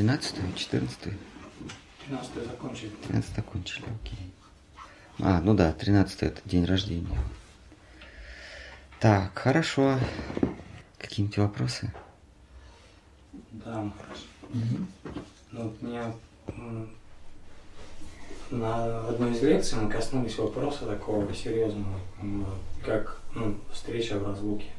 13 14 13 закончили. 13 закончили, окей. А, ну да, 13 это день рождения. Так, хорошо. Какие-нибудь вопросы? Да, хорошо. Ну, вот меня на одной из лекций мы коснулись вопроса такого серьезного, как ну, встреча в разлуке.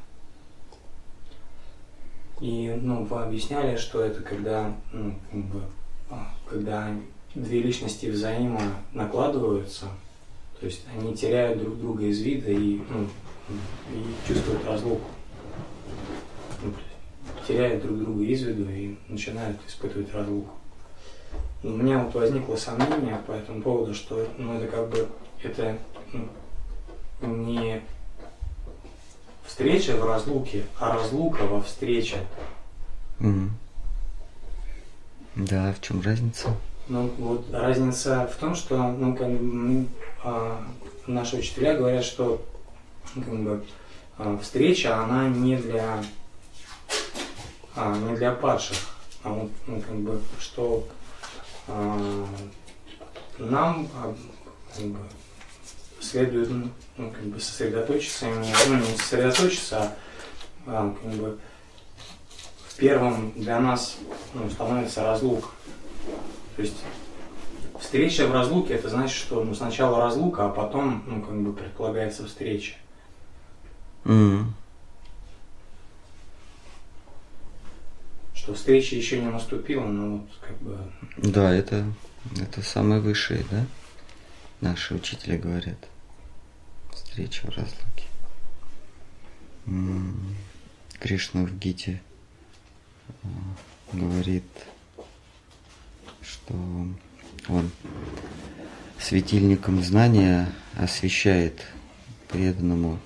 И ну, объясняли, что это когда, ну, как бы, а, когда две личности взаимо накладываются, то есть они теряют друг друга из вида и, ну, и чувствуют разлуку. Ну, теряют друг друга из виду и начинают испытывать разлуку. У меня вот возникло сомнение по этому поводу, что ну, это как бы это ну, не встреча в разлуке, а разлука во встрече. Мгм. Да, в чем разница? Ну, вот разница в том, что ну, как бы, мы, а, наши учителя говорят, что как бы, а, встреча, она не для, а, не для падших, а вот, ну, как бы, что а, нам а, как бы, следует ну, как бы сосредоточиться, именно, ну, не сосредоточиться, а, как бы, в первом для нас ну, становится разлука. То есть встреча в разлуке, это значит, что ну, сначала разлука, а потом, ну, как бы предполагается встреча. Мгм. Что встреча еще не наступила, но вот как бы Да, это, это самые высшие, да? Наши учителя говорят. Встреча в разлуке. Кришна в Гите э, говорит, что он светильником знания освещает преданному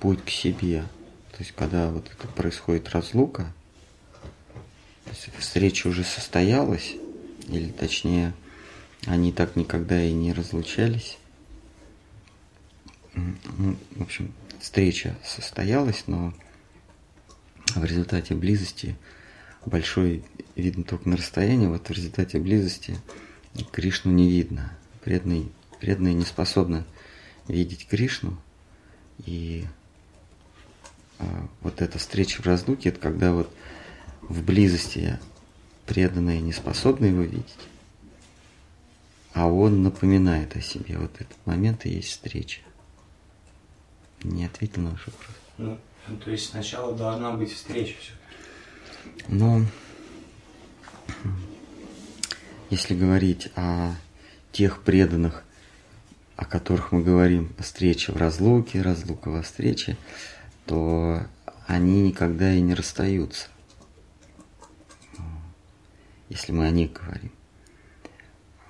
путь к себе. То есть, когда вот это происходит разлука, встреча уже состоялась, или точнее, они так никогда и не разлучались. Ну, В общем, встреча состоялась, но в результате близости большой видно только на расстоянии, вот в результате близости Кришну не видно. Преданный, преданные не способны видеть Кришну. И а, вот эта встреча в разлуке, это когда вот в близости преданные не способны его видеть, а он напоминает о себе. Вот этот момент и есть встреча. Не ответил на ваш вопрос. ну, ну, то есть сначала должна быть встреча все. Но если говорить о тех преданных, о которых мы говорим, встреча в разлуке, разлука во встрече, то они никогда и не расстаются. Если мы о них говорим.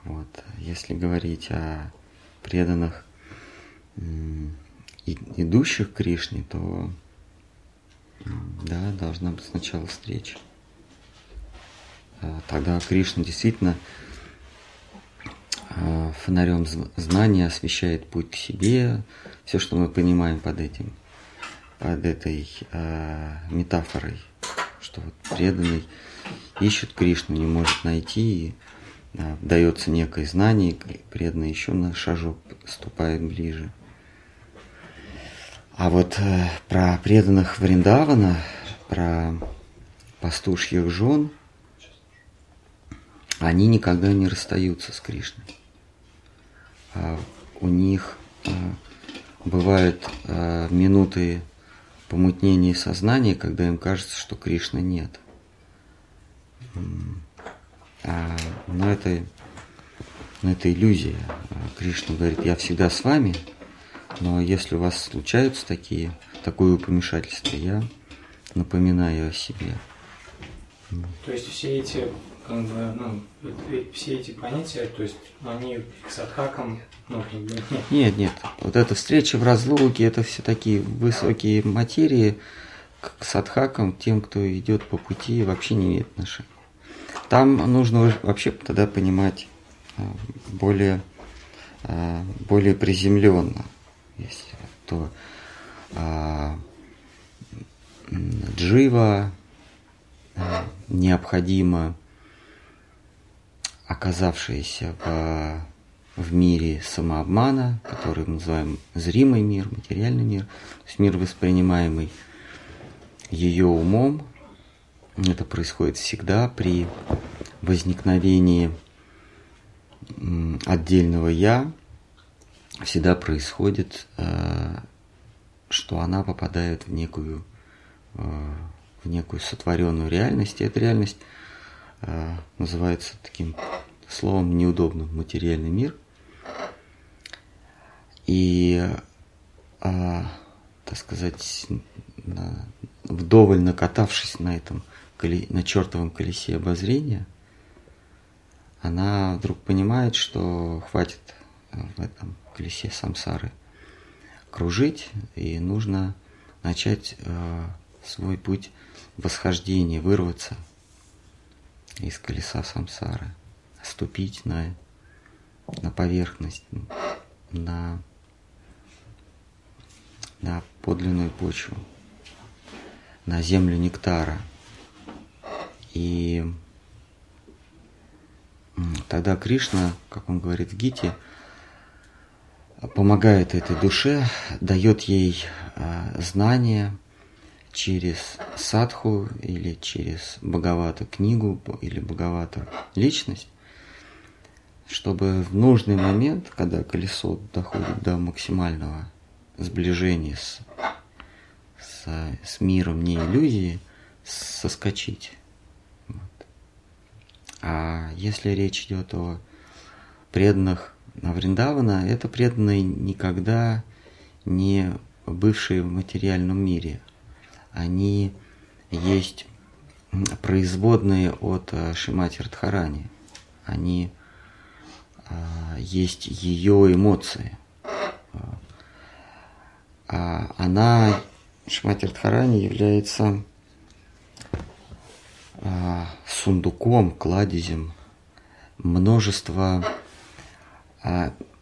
Вот. Если говорить о преданных, идущих к Кришне, то да, должна быть сначала встреча. А, Тогда Кришна действительно а, фонарем зн- знания освещает путь к себе, все, что мы понимаем под этим, под этой а, метафорой, что вот преданный ищет Кришну, не может найти, и дается некое знание, и преданный еще на шажок ступает ближе. А вот э, про преданных Вриндавана, про пастушьих жен, они никогда не расстаются с Кришной. А у них э, бывают э, минуты помутнения сознания, когда им кажется, что Кришны нет. А, но это, но это иллюзия. Кришна говорит, я всегда с вами, но если у вас случаются такие, такое помешательство, я напоминаю о себе. То есть все эти как бы, ну, э, все эти понятия, то есть они к садхакам, ну, нет. Нет, нет, вот эта встреча в разлуке, это все такие высокие материи к садхакам, тем, кто идет по пути, вообще не имеет отношения. Там нужно вообще тогда понимать а, более, а, более приземленно, если то а, джива а, необходимо оказавшаяся в, в мире самообмана, который мы называем зримый мир, материальный мир, то есть мир, воспринимаемый ее умом, это происходит всегда при возникновении отдельного я, всегда происходит, э, что она попадает в некую, э, в некую сотворенную реальность. И эта реальность э, называется таким словом неудобным материальный мир. И, так сказать, вдоволь накатавшись на этом, на чертовом колесе обозрения, она вдруг понимает, что хватит в этом колесе самсары кружить, и нужно начать э, свой путь восхождения, вырваться из колеса самсары, ступить на, на поверхность, на, на подлинную почву, на землю нектара. И тогда Кришна, как он говорит в Гите, помогает этой душе, дает ей э, знания через садху или через Бхагавату книгу или Бхагавату личность, чтобы в нужный момент, когда колесо доходит до максимального сближения с, с, с миром не иллюзии, соскочить. Вот. А если речь идет о преданных на Вриндавана, это преданные никогда не бывшие в материальном мире. Они есть производные от э, Шимати Радхарани. Они а, есть ее эмоции. А она, Шимати Радхарани, является а, сундуком, кладезем множества а,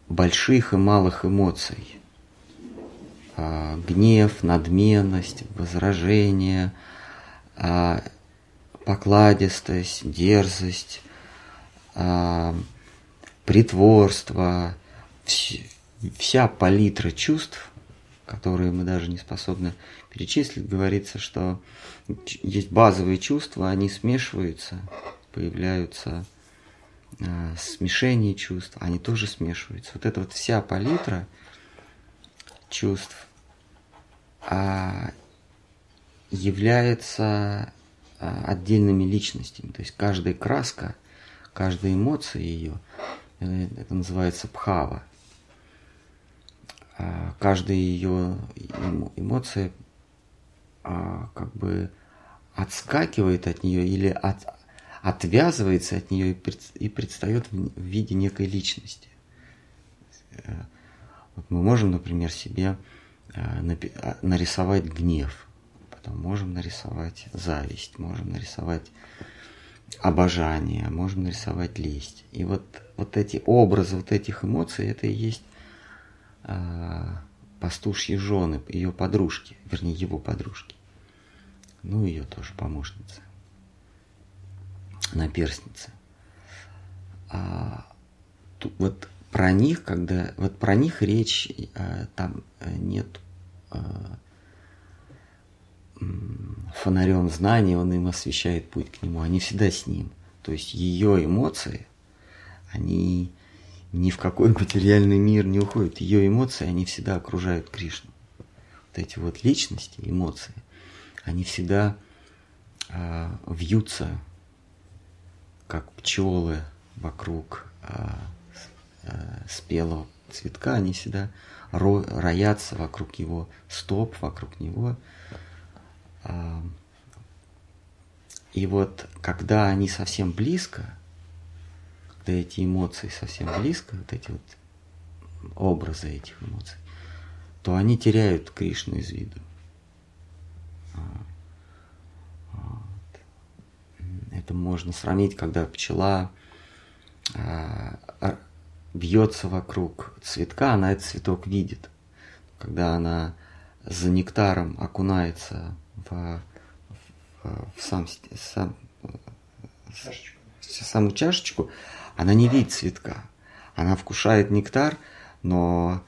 больших и малых эмоций. Гнев, надменность, возражение, покладистость, дерзость, притворство, вся палитра чувств, которые мы даже не способны перечислить, говорится, что есть базовые чувства, они смешиваются, появляются смешение чувств, они тоже смешиваются. Вот эта вот вся палитра чувств а, является а, отдельными личностями. То есть каждая краска, каждая эмоция ее, э, это называется пхава. А, каждая ее эмоция а, как бы отскакивает от нее или от, отвязывается от нее и предстает в виде некой личности. Э, вот мы можем, например, себе э, а, нарисовать гнев, потом можем нарисовать зависть, можем нарисовать обожание, можем нарисовать лесть. И вот, вот эти образы, вот этих эмоций, это и есть э, пастушьи жены, ее подружки, вернее, его подружки. Ну, ее тоже помощницы наперстницы. А, тут, вот про них, когда вот про них речь а, там э, нет а, фонарем знаний, он им освещает путь к нему, они всегда с ним. То есть ее эмоции, они ни в какой материальный мир не уходят. Ее эмоции, они всегда окружают Кришну. Вот эти вот личности, эмоции, они всегда э, вьются как пчелы вокруг а, а, спелого цветка, они всегда ро, роятся вокруг его стоп, вокруг него. А, и вот когда они совсем близко, когда эти эмоции совсем близко, вот эти вот образы этих эмоций, то они теряют Кришну из виду. Это можно сравнить, когда пчела а, бьется вокруг цветка, она этот цветок видит. Когда она за нектаром окунается в, в, в сам, сам, чашечку. саму чашечку, она не видит цветка. Она вкушает нектар, но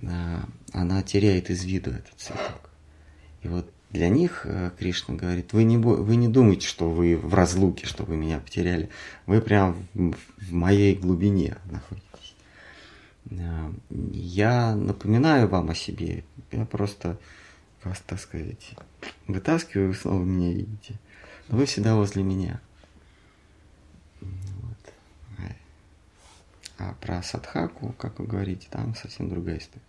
э, она теряет из виду этот цветок. И вот для них э, Кришна говорит, вы не, вы не думайте, что вы в разлуке, что вы меня потеряли. Вы прям в, моей глубине находитесь. Э, я напоминаю вам о себе. Я просто вас, так сказать, вытаскиваю, вы снова меня видите. Но вы всегда возле меня. Вот. А про садхаку, как вы говорите, там совсем другая история.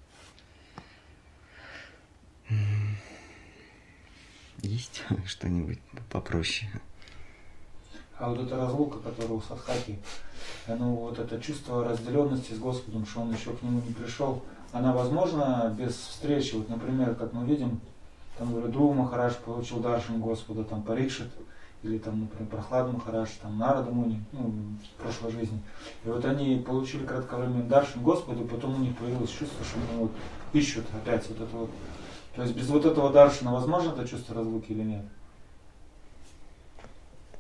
Есть что-нибудь попроще? А вот эта разлука, которая у Садхаки, ну вот это чувство разделенности с Господом, что он еще к нему не пришел, она возможна без встречи? Вот, например, как мы видим, там, говорю, Друг Махараш получил даршин Господа, там, Парикшит, или там, например, Прохлад Махараш, там, Нарада Муни, ну, в прошлой жизни. И вот они получили кратковременный даршин Господа, и потом у них появилось чувство, что они вот ищут опять вот это вот то есть без вот этого даршина возможно это чувство разлуки или нет?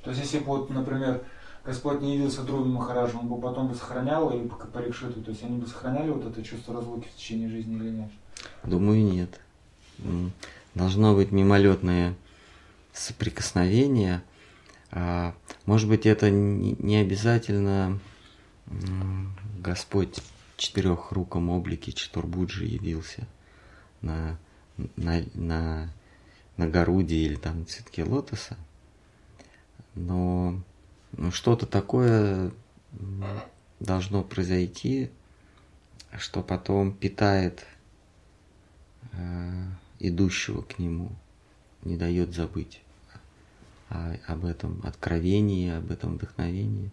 То есть если бы, вот, например, Господь не явился другим Махараджу, он бы потом бы сохранял или по Парикшиту, то есть они бы сохраняли вот это чувство разлуки в течение жизни или нет? Думаю, нет. Должно быть мимолетное соприкосновение. А, может быть, это не обязательно Господь в четырехруком облике Четурбуджи явился на на, на, на Горуде или там цветке лотоса. Но ну, что-то такое должно произойти, что потом питает э, идущего к нему, не дает забыть о, об этом откровении, об этом вдохновении.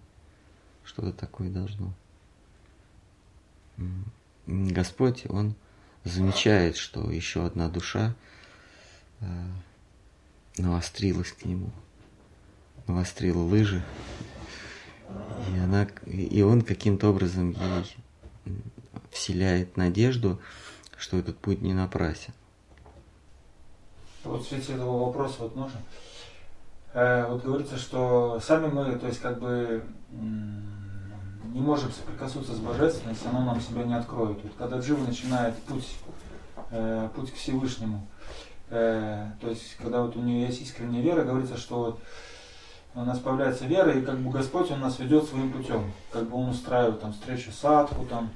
Что-то такое должно. Господь, Он замечает, что еще одна душа э, навострилась к нему, навострила лыжи, и, она, и он каким-то образом ей вселяет надежду, что этот путь не напрасен. Вот в свете этого вопроса вот можно. Э, вот говорится, что сами мы, то есть как бы не можем соприкоснуться с Божественным, если оно нам себя не откроет. Вот когда Джива начинает путь, э, путь к Всевышнему, э, то есть когда вот у нее есть искренняя вера, говорится, что вот у нас появляется вера, и как бы Господь, Он нас ведет своим путем. Как бы Он устраивает там встречу садку, там,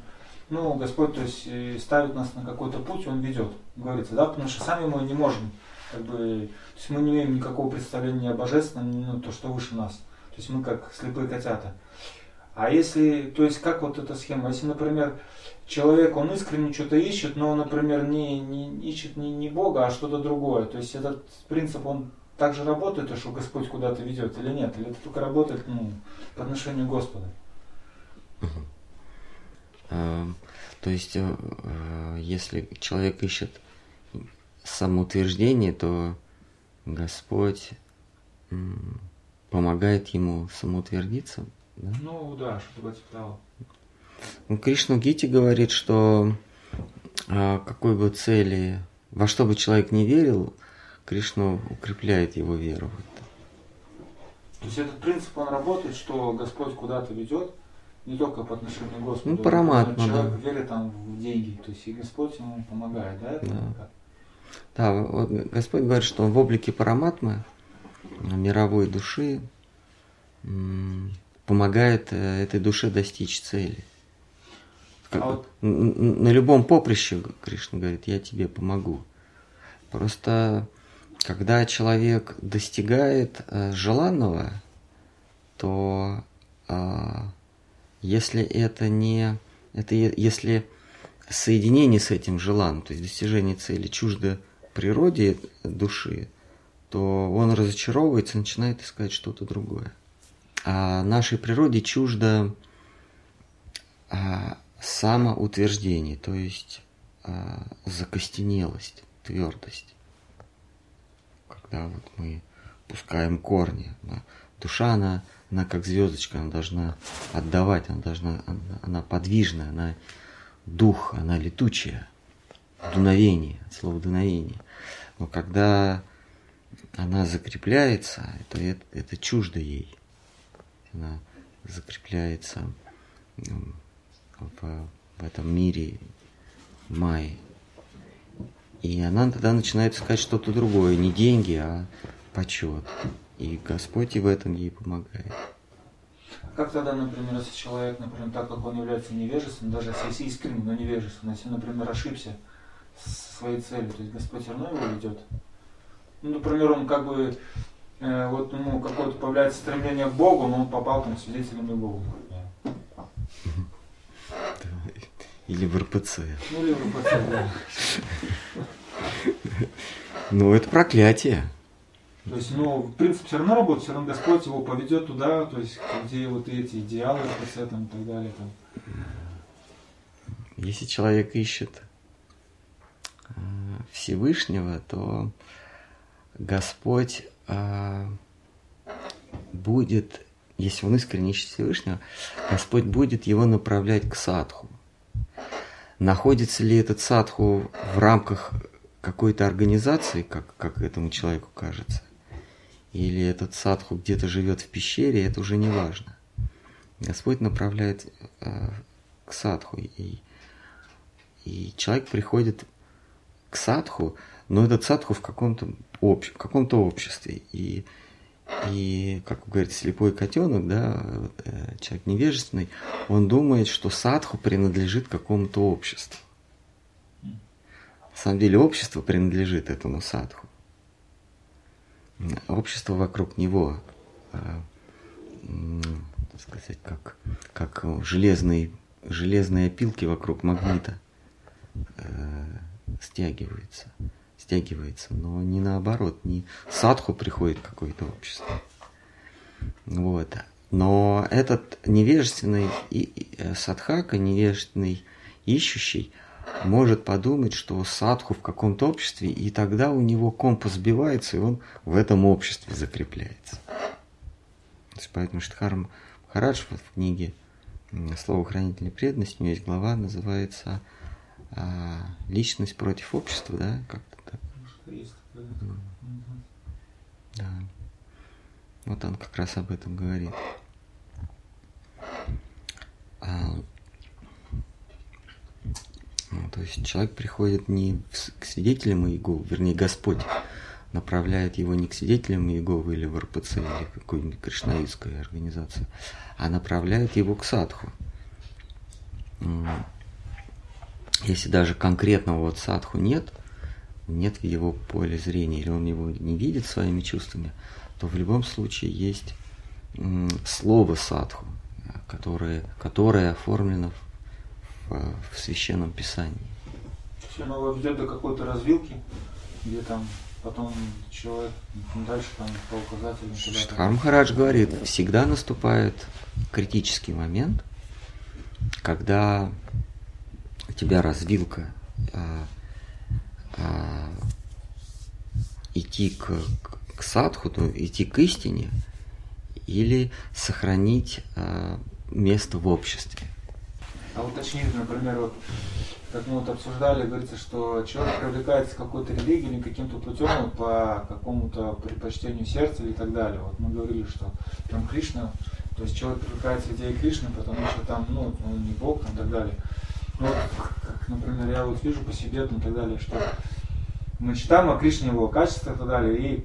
ну, Господь, то есть, ставит нас на какой-то путь, Он ведет, говорится, да, потому что сами мы не можем, как бы, то есть мы не имеем никакого представления о божественном, ну, то, что выше нас. То есть мы как слепые котята. А если, то есть как вот эта схема, если, например, человек, он искренне что-то ищет, но, например, не, не ищет не, не Бога, а что-то другое, то есть этот принцип, он также работает, что Господь куда-то ведет или нет, или это только работает ну, по отношению к Господу? Эм, то есть, э, э, если человек ищет самоутверждение, то Господь помогает ему самоутвердиться, да? Ну да, что-то типа того. Ну, Кришна Гити говорит, что а, какой бы цели, во что бы человек не верил, Кришна укрепляет его веру. То есть этот принцип, он работает, что Господь куда-то ведет, не только по отношению к Господу. Ну, параматма, человек да. верит там в деньги, то есть и Господь ему помогает, да? Это да. да, вот Господь говорит, что он в облике параматмы, мировой души, помогает э, этой душе достичь цели. Как, а вот... На любом поприще, Кришна говорит, я тебе помогу. Просто когда человек достигает э, желанного, то э, если это не это если соединение с этим желанным, то есть достижение цели чуждо природе души, то он разочаровывается и начинает искать что-то другое а нашей природе чуждо а, самоутверждение, то есть а, закостенелость, твердость. Когда вот мы пускаем корни, душа, она, она как звездочка, она должна отдавать, она должна, она, она подвижная, она дух, она летучая, дуновение, слово дуновение. Но когда она закрепляется, то это, это чуждо ей она закрепляется в, в этом мире Майи. И она тогда начинает искать что-то другое, не деньги, а почет. И Господь и в этом ей помогает. Как тогда, например, если человек, например, так как он является невежественным, даже если искренним, но невежественным, если, например, ошибся со своей целью, то есть Господь все равно его ведет? Ну, например, он как бы, э, вот ему какое-то появляется стремление к Богу, но он попал там свидетелем Богу. Или в РПЦ. Ну, или в РПЦ, да. Ну, это проклятие. То есть, ну, в принципе, все равно работает, все равно Господь его поведет туда, то есть, где вот эти идеалы, РПЦ там, и так далее. Там. Если человек ищет э, Всевышнего, то Господь э, будет, если он искренне ищет Всевышнего, Господь будет его направлять к садху. Находится ли этот садху в рамках какой-то организации, как, как этому человеку кажется, или этот садху где-то живет в пещере, это уже не важно. Господь направляет э, к садху, и, и человек приходит к садху, но этот садху в каком-то общ, в каком-то обществе. И, и, как говорит слепой котенок, да, э, человек невежественный, он думает, что садху принадлежит какому-то обществу. На самом деле общество принадлежит этому садху. Общество вокруг него, э, так сказать, как, как железные, железные опилки вокруг магнита э, стягиваются стягивается, но не наоборот, не садху приходит какое-то общество. Вот. Но этот невежественный э, садхака, невежественный ищущий, может подумать, что садху в каком-то обществе, и тогда у него компас сбивается, и он в этом обществе закрепляется. То есть поэтому Штхарм Махарадж в книге «Слово хранителя преданности» у него есть глава, называется а, «Личность против общества», да, как-то есть Да. Вот он как раз об этом говорит. А, ну, то есть человек приходит не к свидетелям Иеговы, вернее Господь направляет его не к свидетелям Иеговы или в РПЦ или какой-нибудь кришнаитской организации, а направляет его к садху. Если даже конкретного вот садху нет – нет в его поле зрения, или он его не видит своими чувствами, то в любом случае есть слово садху, которое, которое оформлено в, в священном писании. Все оно ведет до какой-то развилки, где там потом человек дальше там по указателям. Штхар говорит, всегда наступает критический момент, когда у тебя развилка а, идти к, к, к садху, то идти к истине, или сохранить а, место в обществе. А уточнить, например, вот, как мы вот обсуждали, говорится, что человек привлекается к какой-то религии или каким-то путем по какому-то предпочтению сердца и так далее. Вот мы говорили, что там Кришна, то есть человек привлекается к идее Кришны, потому что там, ну, он не Бог и так далее. Ну, как, я вот вижу по себе там, и так далее, что мы читаем о Кришне, его качествах и так далее, и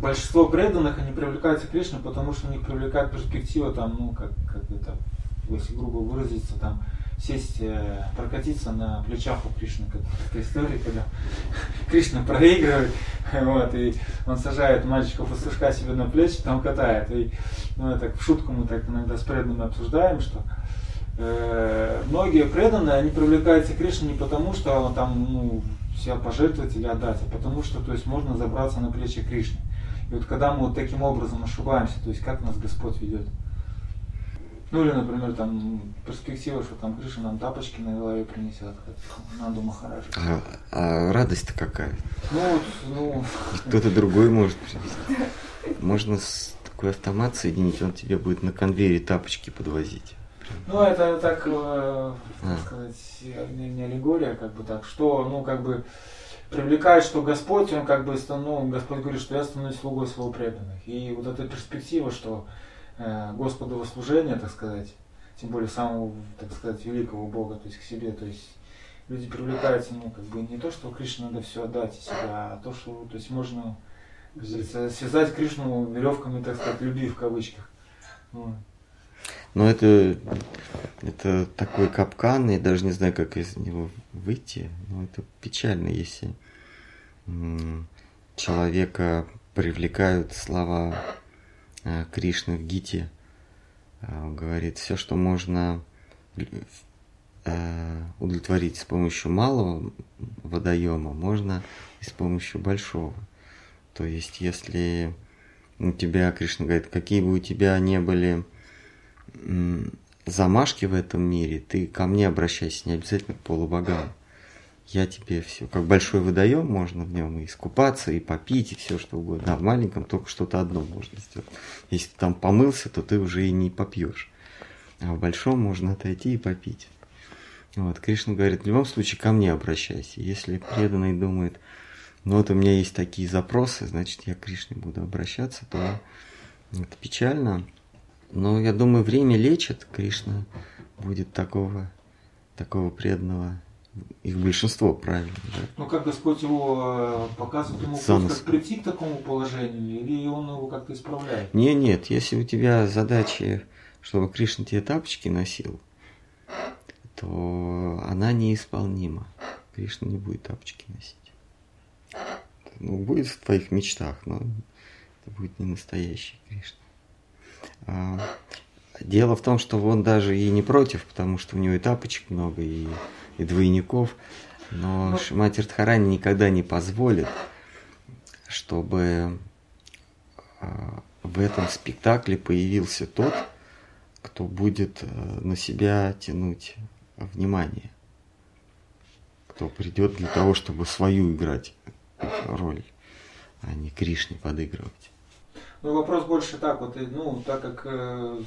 большинство преданных, они привлекаются к Кришне, потому что у них привлекает перспектива, там, ну, как, как это, если грубо выразиться, там, сесть, э, прокатиться на плечах у Кришны, как такая история, когда Кришна проигрывает, вот, и он сажает мальчиков пастушка себе на плечи, там катает, и ну, так в шутку мы так иногда с преданными обсуждаем, что многие преданные, они привлекаются к Кришне не потому, что там, ну, себя пожертвовать или отдать, а потому что, то есть, можно забраться на плечи Кришны. И вот когда мы вот таким образом ошибаемся, то есть, как нас Господь ведет. Ну или, например, там перспектива, что там Кришна нам тапочки на голове принесет, как Нанду Махараджа. А, а радость-то какая? Ну, вот, ну... Кто-то другой может принести. Можно с такой автомат соединить, он тебе будет на конвейере тапочки подвозить. Ну, это так, э, а. сказать, не, не аллегория, как бы так, что, ну, как бы привлекает, что Господь, он как бы, ну, Господь говорит, что я становлюсь слугой своего преданных. И вот эта перспектива, что э, Господу во служение, так сказать, тем более самого, так сказать, великого Бога, то есть к себе, то есть люди привлекаются, ну, как бы не то, что Кришне надо все отдать из себя, а то, что, то есть можно связать Кришну веревками, так сказать, любви в кавычках. Вот. Но это, это такой капкан, я даже не знаю, как из него выйти. Но это печально, если человека привлекают слова э, Кришны в Гите. Он говорит, все, что можно э, удовлетворить с помощью малого водоема, можно и с помощью большого. То есть, если у тебя, Кришна говорит, какие бы у тебя не были замашки в этом мире, ты ко мне обращайся, не обязательно к полубогам. Я тебе все, как большой водоем, можно в нем и искупаться, и попить, и все что угодно. А в маленьком только что-то одно можно сделать. Если ты там помылся, то ты уже и не попьешь. А в большом можно отойти и попить. Вот, Кришна говорит, в любом случае ко мне обращайся. Если преданный думает, ну вот у меня есть такие запросы, значит я к Кришне буду обращаться, то это печально. Но я думаю, время лечит. Кришна будет такого, такого преданного. Их большинство правильно. Да? Ну как Господь его э, показывает, ему Занос. как прийти к такому положению, или он его как-то исправляет? Не, нет, если у тебя задача, чтобы Кришна тебе тапочки носил, то она неисполнима. Кришна не будет тапочки носить. Ну, будет в твоих мечтах, но это будет не настоящий Кришна. А, дело в том, что он даже и не против, потому что у него и тапочек много, и, и двойников. Но ну, Шимати Радхарани никогда не позволит, чтобы а, в этом спектакле появился тот, кто будет э, на себя тянуть внимание. Кто придет для того, чтобы свою играть роль, а не Кришне подыгрывать. Ну, вопрос больше так вот, ну, так как э,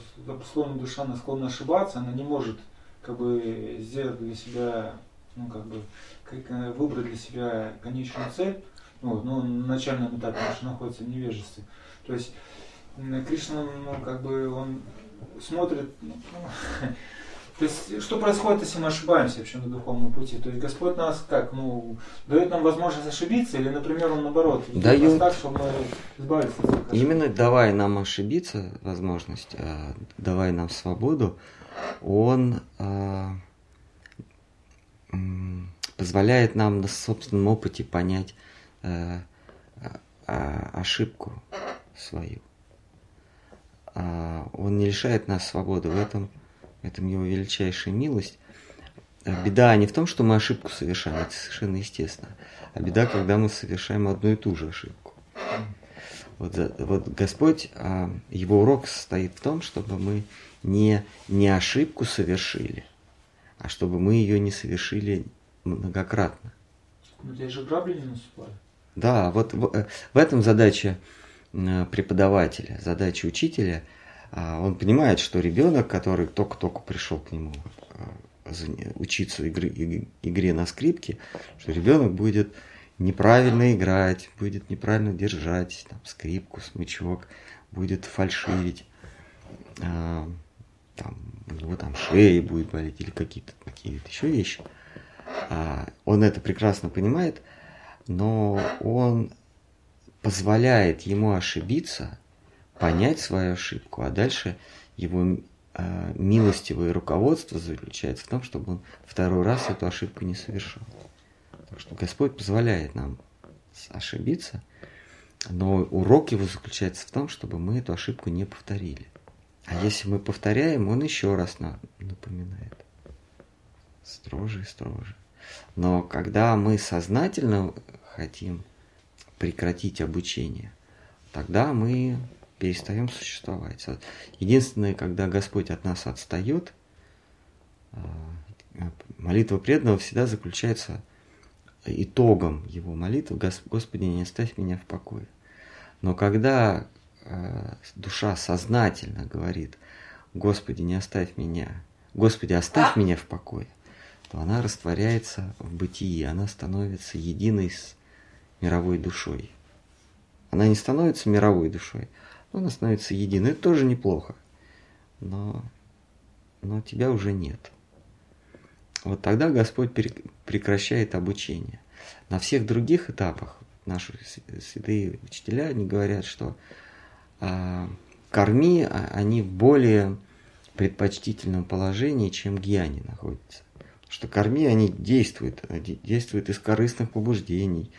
душа она склонна ошибаться, она не может как бы сделать для себя, ну, как бы, как, э, выбрать для себя конечную цель, ну, ну, на начальном этапе, потому что находится в невежестве. То есть Кришна, ну, как бы, он смотрит, ну, То есть, что происходит, если мы ошибаемся вообще на духовном пути? То есть, Господь нас как, ну, дает нам возможность ошибиться, или, например, Он наоборот, дает так, чтобы мы избавились от? Именно давая нам ошибиться, возможность, э, давая нам свободу, Он э, позволяет нам на собственном опыте понять э, ошибку свою. Он не лишает нас свободы в этом это его величайшая милость. А беда не в том, что мы ошибку совершаем, это совершенно естественно. А беда, когда мы совершаем одну и ту же ошибку. Вот, вот Господь, а, его урок состоит в том, чтобы мы не, не ошибку совершили, а чтобы мы ее не совершили многократно. Ну, здесь же грабли не наступали. Да, вот в, э, в этом задача преподавателя, задача учителя – он понимает, что ребенок, который только-только пришел к нему а, учиться игры, игре на скрипке, что ребенок будет неправильно играть, будет неправильно держать там, скрипку, смычок, будет фальшивить, а, там, у него там шея будет болеть или какие-то такие еще вещи. А, он это прекрасно понимает, но он позволяет ему ошибиться – понять свою ошибку, а дальше его э, милостивое руководство заключается в том, чтобы он второй раз эту ошибку не совершал. Так что Господь позволяет нам ошибиться, но урок его заключается в том, чтобы мы эту ошибку не повторили. А если мы повторяем, он еще раз нам напоминает. Строже и строже. Но когда мы сознательно хотим прекратить обучение, тогда мы перестаем существовать. Единственное, когда Господь от нас отстает, а, молитва преданного всегда заключается итогом его молитвы «Господи, не оставь меня в покое». Но когда а, душа сознательно говорит «Господи, не оставь меня», «Господи, оставь меня в покое», то она растворяется в бытии, она становится единой с мировой душой. Она не становится мировой душой, она становится единой. Это тоже неплохо. Но но тебя уже нет. Вот тогда Господь прекращает обучение. На всех других этапах наши святые учителя, они говорят, что а, корми, а, они в более предпочтительном положении, чем гьяни находятся. Что корми, они действуют, действуют из корыстных побуждений,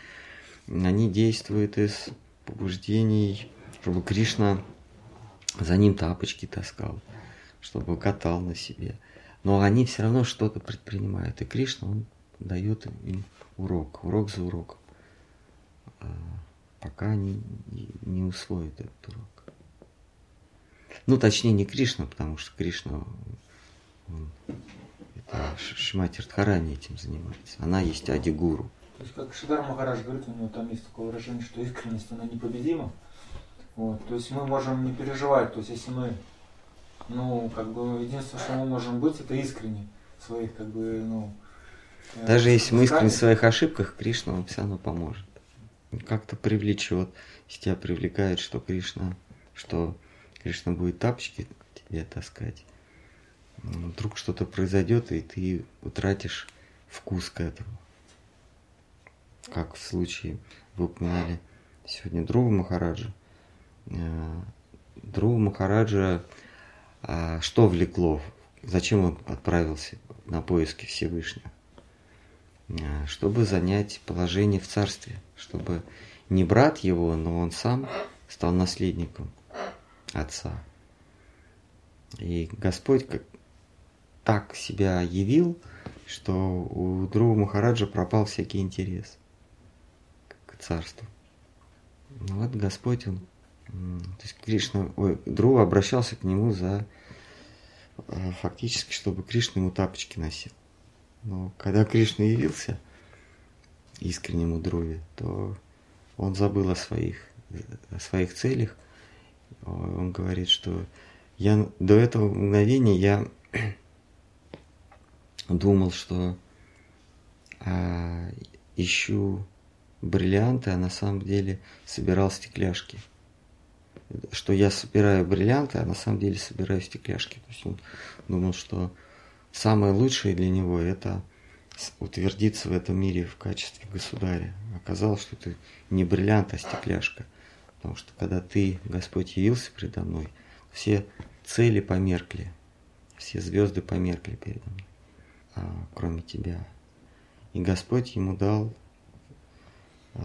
они действуют из побуждений, чтобы Кришна за ним тапочки таскал, чтобы катал на себе. Но они все равно что-то предпринимают. И Кришна, он дает им урок, урок за уроком, а, пока они не усвоят этот урок. Ну, точнее, не Кришна, потому что Кришна, он, это Шимати Радхарани этим занимается. Она есть Ади-гуру. То есть, как Шидар Махарадж говорит, у него там есть такое выражение, что искренность, она непобедима. Вот, то есть мы можем не переживать, то есть если мы, ну, как бы, единственное, что мы можем быть, это искренне своих, как бы, ну... Э, Даже э, если мы искренне в своих ошибках, Кришна вам все равно поможет. Как-то привлечет, если тебя привлекает, что Кришна, что Кришна будет тапочки тебе таскать. Вдруг что-то произойдет, и ты утратишь вкус к этому. Как в случае, вы упоминали сегодня Друга Махараджа. Э, Друга Махараджа а, что влекло? Зачем он отправился на поиски Всевышнего? Э, чтобы занять положение в царстве, чтобы не брат его, но он сам стал наследником отца. И Господь как так себя явил, что у друга Махараджа пропал всякий интерес к царству. Ну вот Господь, он, то есть Кришна, ой, Друг обращался к нему за э, фактически, чтобы Кришна ему тапочки носил. Но когда Кришна явился искреннему Друве, то он забыл о своих, о своих целях – он говорит, что я до этого мгновения я думал, что а, ищу бриллианты, а на самом деле собирал стекляшки. Что я собираю бриллианты, а на самом деле собираю стекляшки. То есть он думал, что самое лучшее для него это утвердиться в этом мире в качестве государя. Оказалось, что это не бриллиант, а стекляшка. Потому что когда ты, Господь, явился передо мной, все цели померкли, все звезды померкли передо мной, а, кроме тебя. И Господь ему дал, а,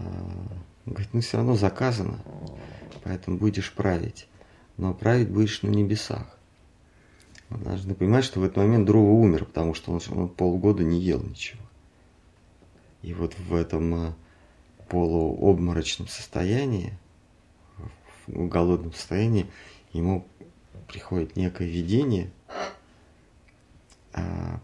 говорит, ну все равно заказано, поэтому будешь править, но править будешь на небесах. Вы должны понимать, что в этот момент Дрова умер, потому что он, он полгода не ел ничего. И вот в этом а, полуобморочном состоянии в голодном состоянии, ему приходит некое видение, а,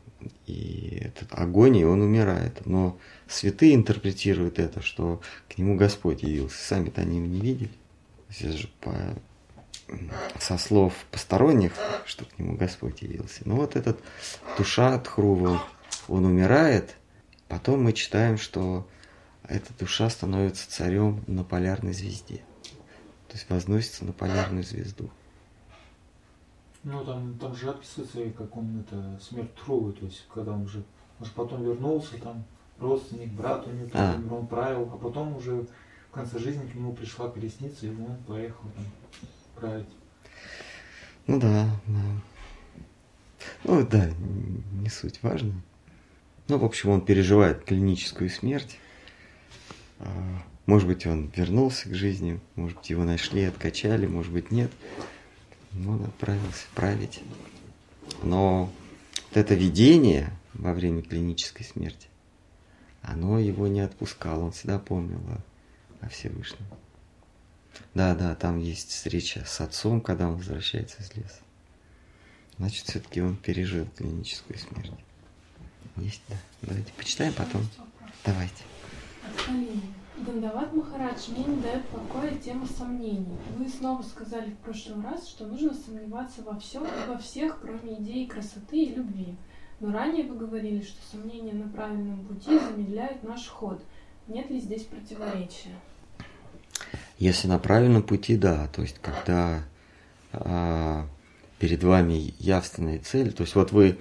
и этот огонь, и он умирает. Но святые интерпретируют это, что к нему Господь явился. Сами-то они его не видели. Здесь же по, со слов посторонних, что к нему Господь явился. Ну вот этот душа Тхрува, он умирает, потом мы читаем, что эта душа становится царем на полярной звезде то есть возносится на полярную звезду. Ну, там, там же описывается, как он это смерть Трувы, то есть, когда он уже, он же потом вернулся, там, родственник, брат у него, а. он правил, а потом уже в конце жизни к нему пришла колесница, и он поехал там править. Ну да, да. Ну да, не суть важно. Ну, в общем, он переживает клиническую смерть. А, может быть, он вернулся к жизни, может быть, его нашли, откачали, может быть, нет. Он отправился править. Но вот это видение во время клинической смерти, оно его не отпускало, он всегда помнил о, о Всевышнем. Да, да, там есть встреча с отцом, когда он возвращается из леса. Значит, все-таки он пережил клиническую смерть. Есть, да. Давайте почитаем потом. Давайте. Гандават Махарадж, мне не дает покоя тема сомнений. Вы снова сказали в прошлый раз, что нужно сомневаться во всем и во всех, кроме идеи красоты и любви. Но ранее вы говорили, что сомнения на правильном пути замедляют наш ход. Нет ли здесь противоречия? Если на правильном пути, да. То есть, когда а, перед вами явственная цель. То есть вот вы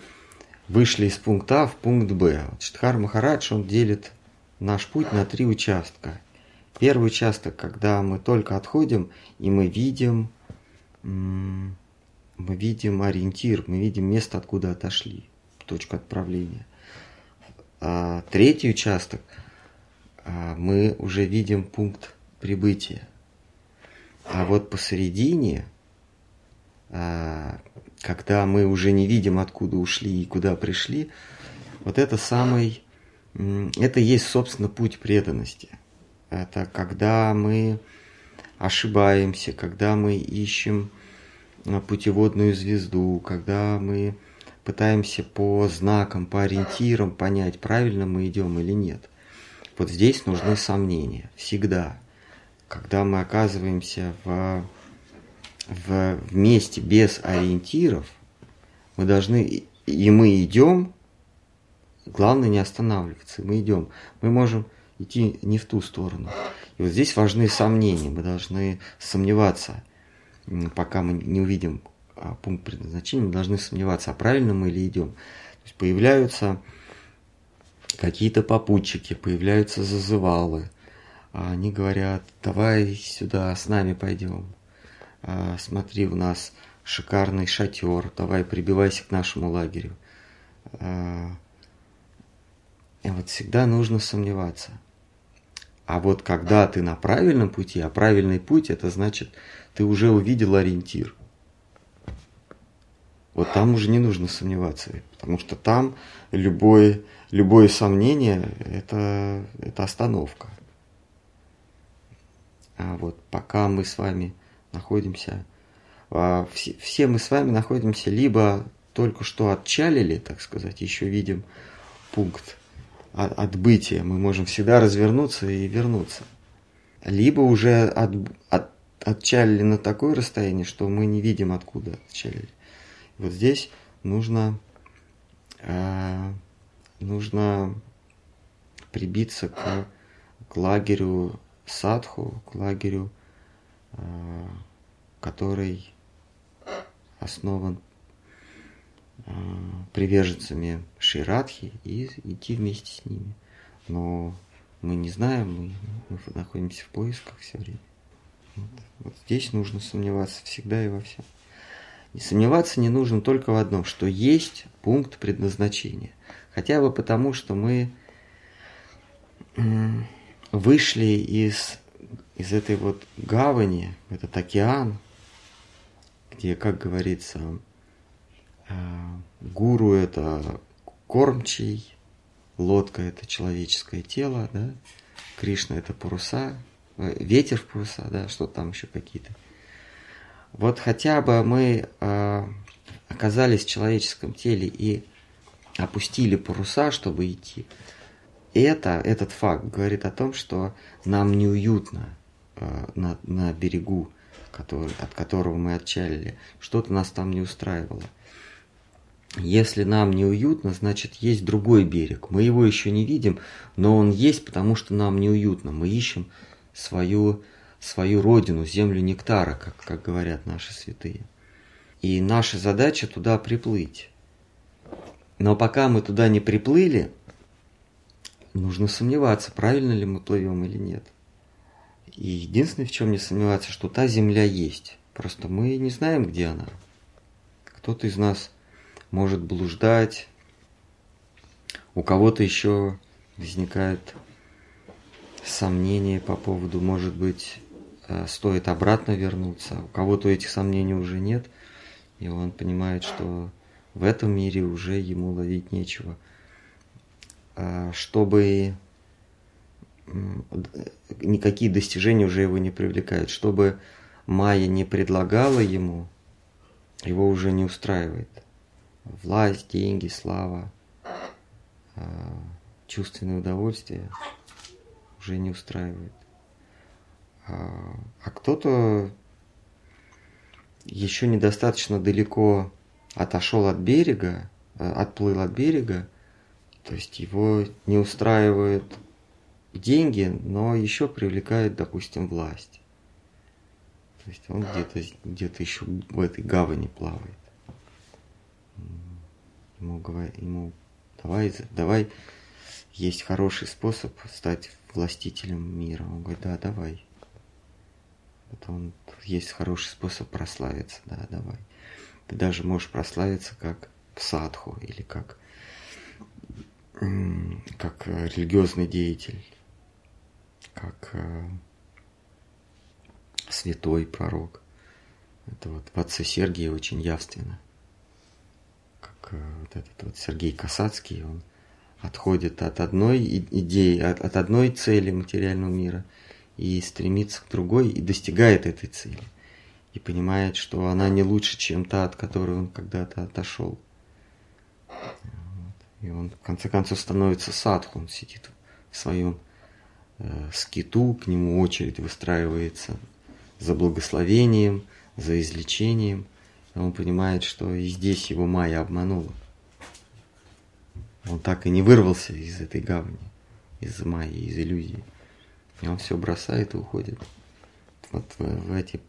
вышли из пункта А в пункт Б. Вот Штхар Махарадж, он делит наш путь на три участка. Первый участок, когда мы только отходим, и мы видим, мы видим ориентир, мы видим место, откуда отошли, точку отправления. А третий участок, а, мы уже видим пункт прибытия. А вот посередине, а, когда мы уже не видим, откуда ушли и куда пришли, вот это самый, это есть, собственно, путь преданности. Это когда мы ошибаемся, когда мы ищем а, путеводную звезду, когда мы пытаемся по знакам, по ориентирам понять, правильно мы идем или нет. Вот здесь нужны сомнения. Всегда. Когда мы оказываемся в, в, в месте без ориентиров, мы должны, и мы идем, главное не останавливаться, мы идем. Мы можем идти не в ту сторону. И вот здесь важны сомнения. Мы должны сомневаться, пока мы не увидим а, пункт предназначения, мы должны сомневаться, а правильно мы или идем. То есть появляются какие-то попутчики, появляются зазывалы. А они говорят, давай сюда с нами пойдем. А, смотри, у нас шикарный шатер, давай прибивайся к нашему лагерю. И вот всегда нужно сомневаться. А вот когда ты на правильном пути, а правильный путь, это значит, ты уже увидел ориентир. Вот там уже не нужно сомневаться, потому что там любое, любое сомнение это, это остановка. А вот пока мы с вами находимся, а, все, все мы с вами находимся либо только что отчалили, так сказать, еще видим пункт отбытия. Мы можем всегда развернуться и вернуться. Либо уже от, от, отчалили на такое расстояние, что мы не видим, откуда отчалили. Вот здесь нужно, э, нужно прибиться к, к лагерю садху, к лагерю, э, который основан приверженцами Ширадхи и идти вместе с ними. Но мы не знаем, мы, мы находимся в поисках все время. Вот. вот здесь нужно сомневаться всегда и во всем. И сомневаться не нужно только в одном, что есть пункт предназначения. Хотя бы потому, что мы вышли из, из этой вот гавани, этот океан, где, как говорится, Э, гуру это кормчий, лодка это человеческое тело, да, Кришна это паруса, э, ветер в паруса, да, что там еще какие-то. Вот хотя бы мы э, оказались в человеческом теле и опустили паруса, чтобы идти. Это, этот факт говорит о том, что нам неуютно э, на, на берегу, который, от которого мы отчалили. Что-то нас там не устраивало. Если нам неуютно, значит есть другой берег. Мы его еще не видим, но он есть, потому что нам неуютно. Мы ищем свою, свою родину, землю нектара, как, как говорят наши святые. И наша задача туда приплыть. Но пока мы туда не приплыли, нужно сомневаться, правильно ли мы плывем или нет. И единственное, в чем не сомневаться, что та земля есть. Просто мы не знаем, где она. Кто-то из нас может блуждать. У кого-то еще возникает сомнение по поводу, может быть, э, стоит обратно вернуться. У кого-то этих сомнений уже нет, и он понимает, что в этом мире уже ему ловить нечего. А чтобы никакие достижения уже его не привлекают. Чтобы Майя не предлагала ему, его уже не устраивает власть, деньги, слава, а, чувственное удовольствие уже не устраивает. А, а кто-то еще недостаточно далеко отошел от берега, а, отплыл от берега, то есть его не устраивают деньги, но еще привлекает, допустим, власть. То есть он где-то где еще в этой гавани плавает. Ему, говор- ему давай, давай, есть хороший способ стать властителем мира. Он говорит, да, давай. Вот он, есть хороший способ прославиться, да, давай. Ты даже можешь прославиться как садху или как, как религиозный деятель, как э, святой пророк. Это вот в отце Сергии очень явственно. Как э, вот этот вот Сергей Касацкий, он отходит от одной идеи, от, от одной цели материального мира и стремится к другой и достигает этой цели. И понимает, что она не лучше, чем та, от которой он когда-то отошел. И он в конце концов становится садху, он сидит в своем э, скиту, к нему очередь выстраивается за благословением, за излечением. И он понимает, что и здесь его майя обманула. Он так и не вырвался из этой гавани, из майи, из иллюзии. И он все бросает и уходит. Вот в, в эти,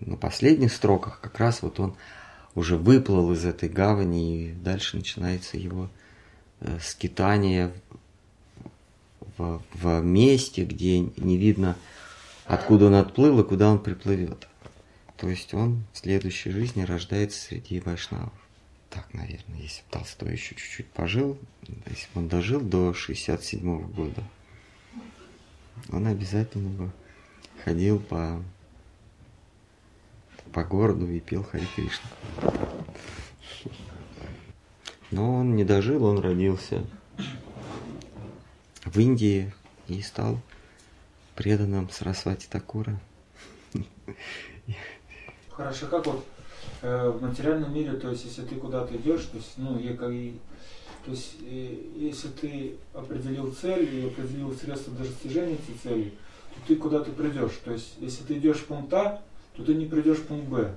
на последних строках как раз вот он уже выплыл из этой гавани, и дальше начинается его э, скитание в, в месте, где не видно, откуда он отплыл и куда он приплывет. То есть он в следующей жизни рождается среди вайшнавов. Так, наверное, если бы Толстой еще чуть-чуть пожил, если бы он дожил до 67 -го года, он обязательно бы ходил по, по городу и пел Хари Кришна. Но он не дожил, он родился в Индии и стал преданным Сарасвати Такура. Хорошо, как вот э, в материальном мире, то есть если ты куда-то идешь, то есть, ну, я, как, то есть э, если ты определил цель и определил средства достижения этой цели, то ты куда-то придешь. То есть если ты идешь в пункт А, то ты не придешь в пункт Б.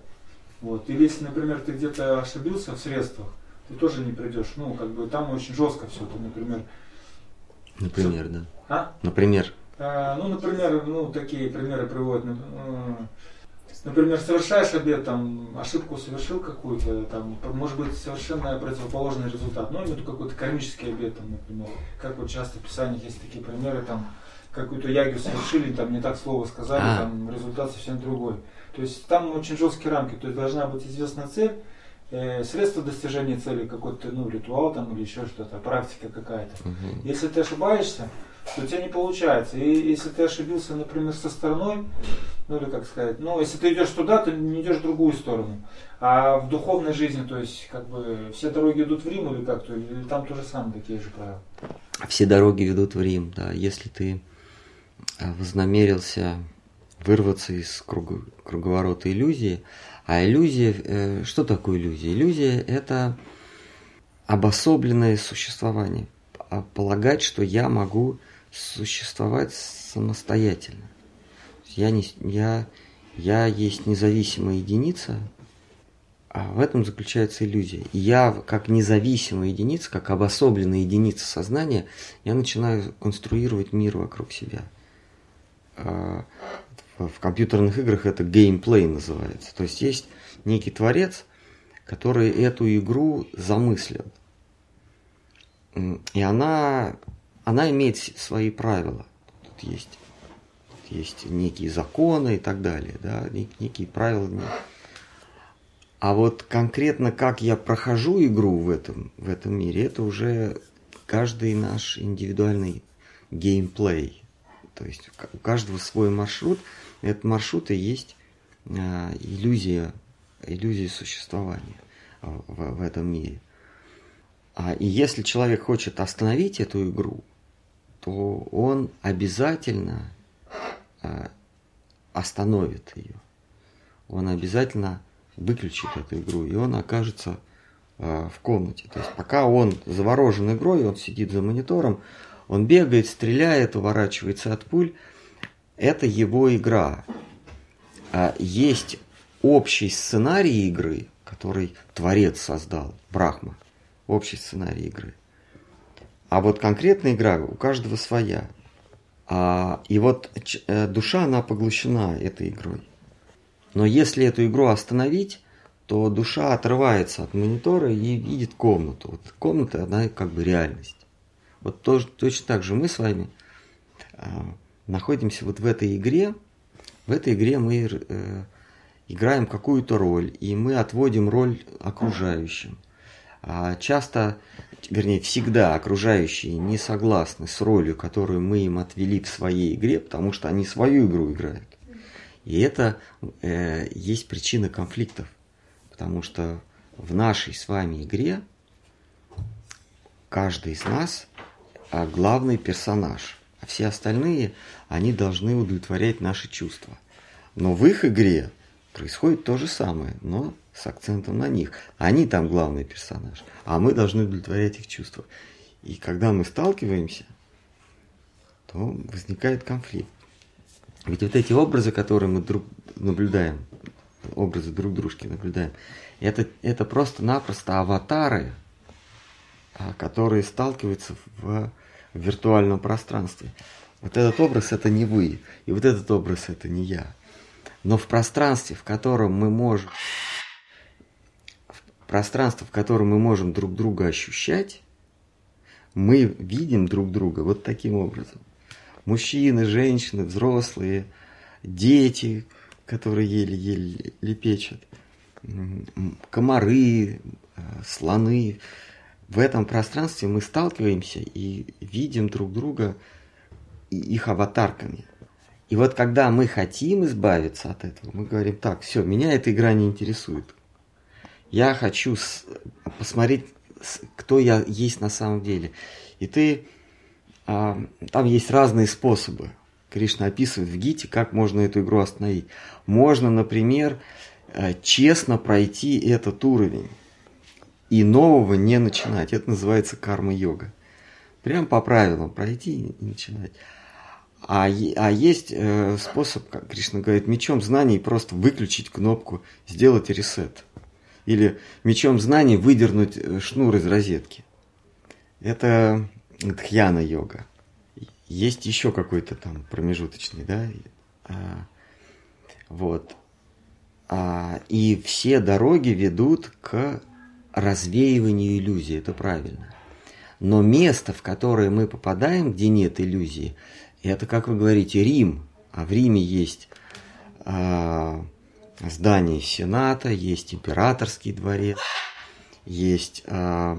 Вот. Или если, например, ты где-то ошибился в средствах, ты тоже не придешь. Ну, как бы там очень жестко все. Ты, например. Например, да. А? Например. А, ну, например, ну, такие примеры приводят. Э, например, совершаешь обед, там, ошибку совершил какую-то, там, может быть, совершенно противоположный результат, но ну, именно какой-то кармический обед, там, например, как вот часто в Писаниях есть такие примеры, там, какую-то ягию совершили, там, не так слово сказали, а. там, результат совсем другой. То есть там очень жесткие рамки, то есть должна быть известна цель, э, средство достижения цели, какой-то, ну, ритуал там или еще что-то, практика какая-то. Угу. Если ты ошибаешься, то у тебя не получается. И если ты ошибился, например, со стороной, ну или как сказать, ну если ты идешь туда, ты не идешь в другую сторону. А в духовной жизни, то есть как бы все дороги идут в Рим или как-то, или там тоже самое такие же правила. Все дороги ведут в Рим, да. Если ты а, вознамерился вырваться из круг, круговорота иллюзии, а иллюзия, э, что такое иллюзия? Иллюзия – это обособленное существование. А полагать, что я могу существовать самостоятельно. Я, не, я, я есть независимая единица, а в этом заключается иллюзия. Я, как независимая единица, как обособленная единица сознания, я начинаю конструировать мир вокруг себя. А, в компьютерных играх это геймплей называется. То есть есть некий творец, который эту игру замыслил. И она она имеет свои правила. Тут есть, есть некие законы и так далее, да, некие правила. А вот конкретно как я прохожу игру в этом, в этом мире, это уже каждый наш индивидуальный геймплей. То есть у каждого свой маршрут. Этот маршрут и есть а, иллюзия, иллюзия существования в, в этом мире. А, и если человек хочет остановить эту игру, то он обязательно э, остановит ее. Он обязательно выключит эту игру, и он окажется э, в комнате. То есть пока он заворожен игрой, он сидит за монитором, он бегает, стреляет, уворачивается от пуль. Это его игра. А есть общий сценарий игры, который творец создал, Брахма. Общий сценарий игры. А вот конкретная игра у каждого своя. А, и вот э, душа, она поглощена этой игрой. Но если эту игру остановить, то душа отрывается от монитора и видит комнату. Вот комната, она как бы реальность. Вот тоже, точно так же мы с вами а, находимся вот в этой игре. В этой игре мы э, играем какую-то роль, и мы отводим роль окружающим. А часто, вернее, всегда окружающие не согласны с ролью, которую мы им отвели в своей игре, потому что они свою игру играют. И это э, есть причина конфликтов, потому что в нашей с вами игре каждый из нас а главный персонаж, а все остальные, они должны удовлетворять наши чувства. Но в их игре происходит то же самое, но с акцентом на них. Они там главный персонаж, а мы должны удовлетворять их чувства. И когда мы сталкиваемся, то возникает конфликт. Ведь вот эти образы, которые мы друг наблюдаем, образы друг дружки наблюдаем, это, это просто-напросто аватары, а, которые сталкиваются в, в виртуальном пространстве. Вот этот образ это не вы, и вот этот образ это не я. Но в пространстве, в котором мы можем пространство, в котором мы можем друг друга ощущать, мы видим друг друга вот таким образом мужчины, женщины, взрослые, дети, которые еле-еле лепечут, комары, э, слоны. В этом пространстве мы сталкиваемся и видим друг друга их аватарками. И вот когда мы хотим избавиться от этого, мы говорим, так, все, меня эта игра не интересует. Я хочу посмотреть, кто я есть на самом деле. И ты а, там есть разные способы. Кришна описывает в Гите, как можно эту игру остановить. Можно, например, э, честно пройти этот уровень и нового не начинать. Это называется карма-йога. Прям по правилам пройти и начинать. А, а есть э, способ, как Кришна говорит, мечом знаний просто выключить кнопку, сделать ресет. Или мечом знаний выдернуть э, шнур из розетки. Это дхьяна-йога. Есть еще какой-то там промежуточный, да? А, вот. А, и все дороги ведут к развеиванию иллюзии, это правильно. Но место, в которое мы попадаем, где нет иллюзии, это, как вы говорите, Рим. А в Риме есть а, здание Сената, есть императорский дворец, есть а,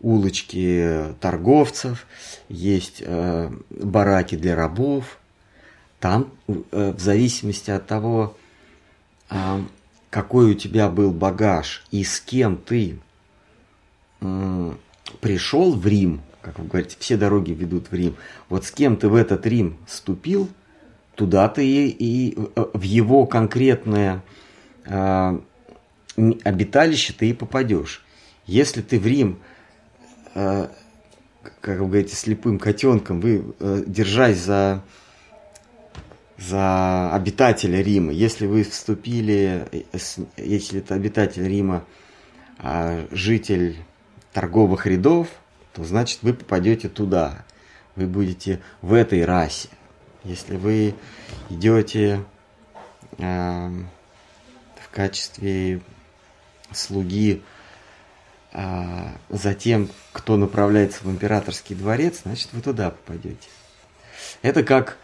улочки торговцев, есть э, бараки для рабов. Там, э, в зависимости от того, э, какой у тебя был багаж и с кем ты э, пришел в Рим, как вы говорите, все дороги ведут в Рим. Вот с кем ты в этот Рим ступил, туда ты и, и э, в его конкретное э, обиталище ты и попадешь. Если ты в Рим Э, как вы говорите, слепым котенком, вы э, держась за, за обитателя Рима. Если вы вступили, э, если это обитатель Рима, а житель торговых рядов, то значит вы попадете туда. Вы будете в этой расе. Если вы идете э, в качестве слуги а, затем, кто направляется в императорский дворец, значит, вы туда попадете. Это как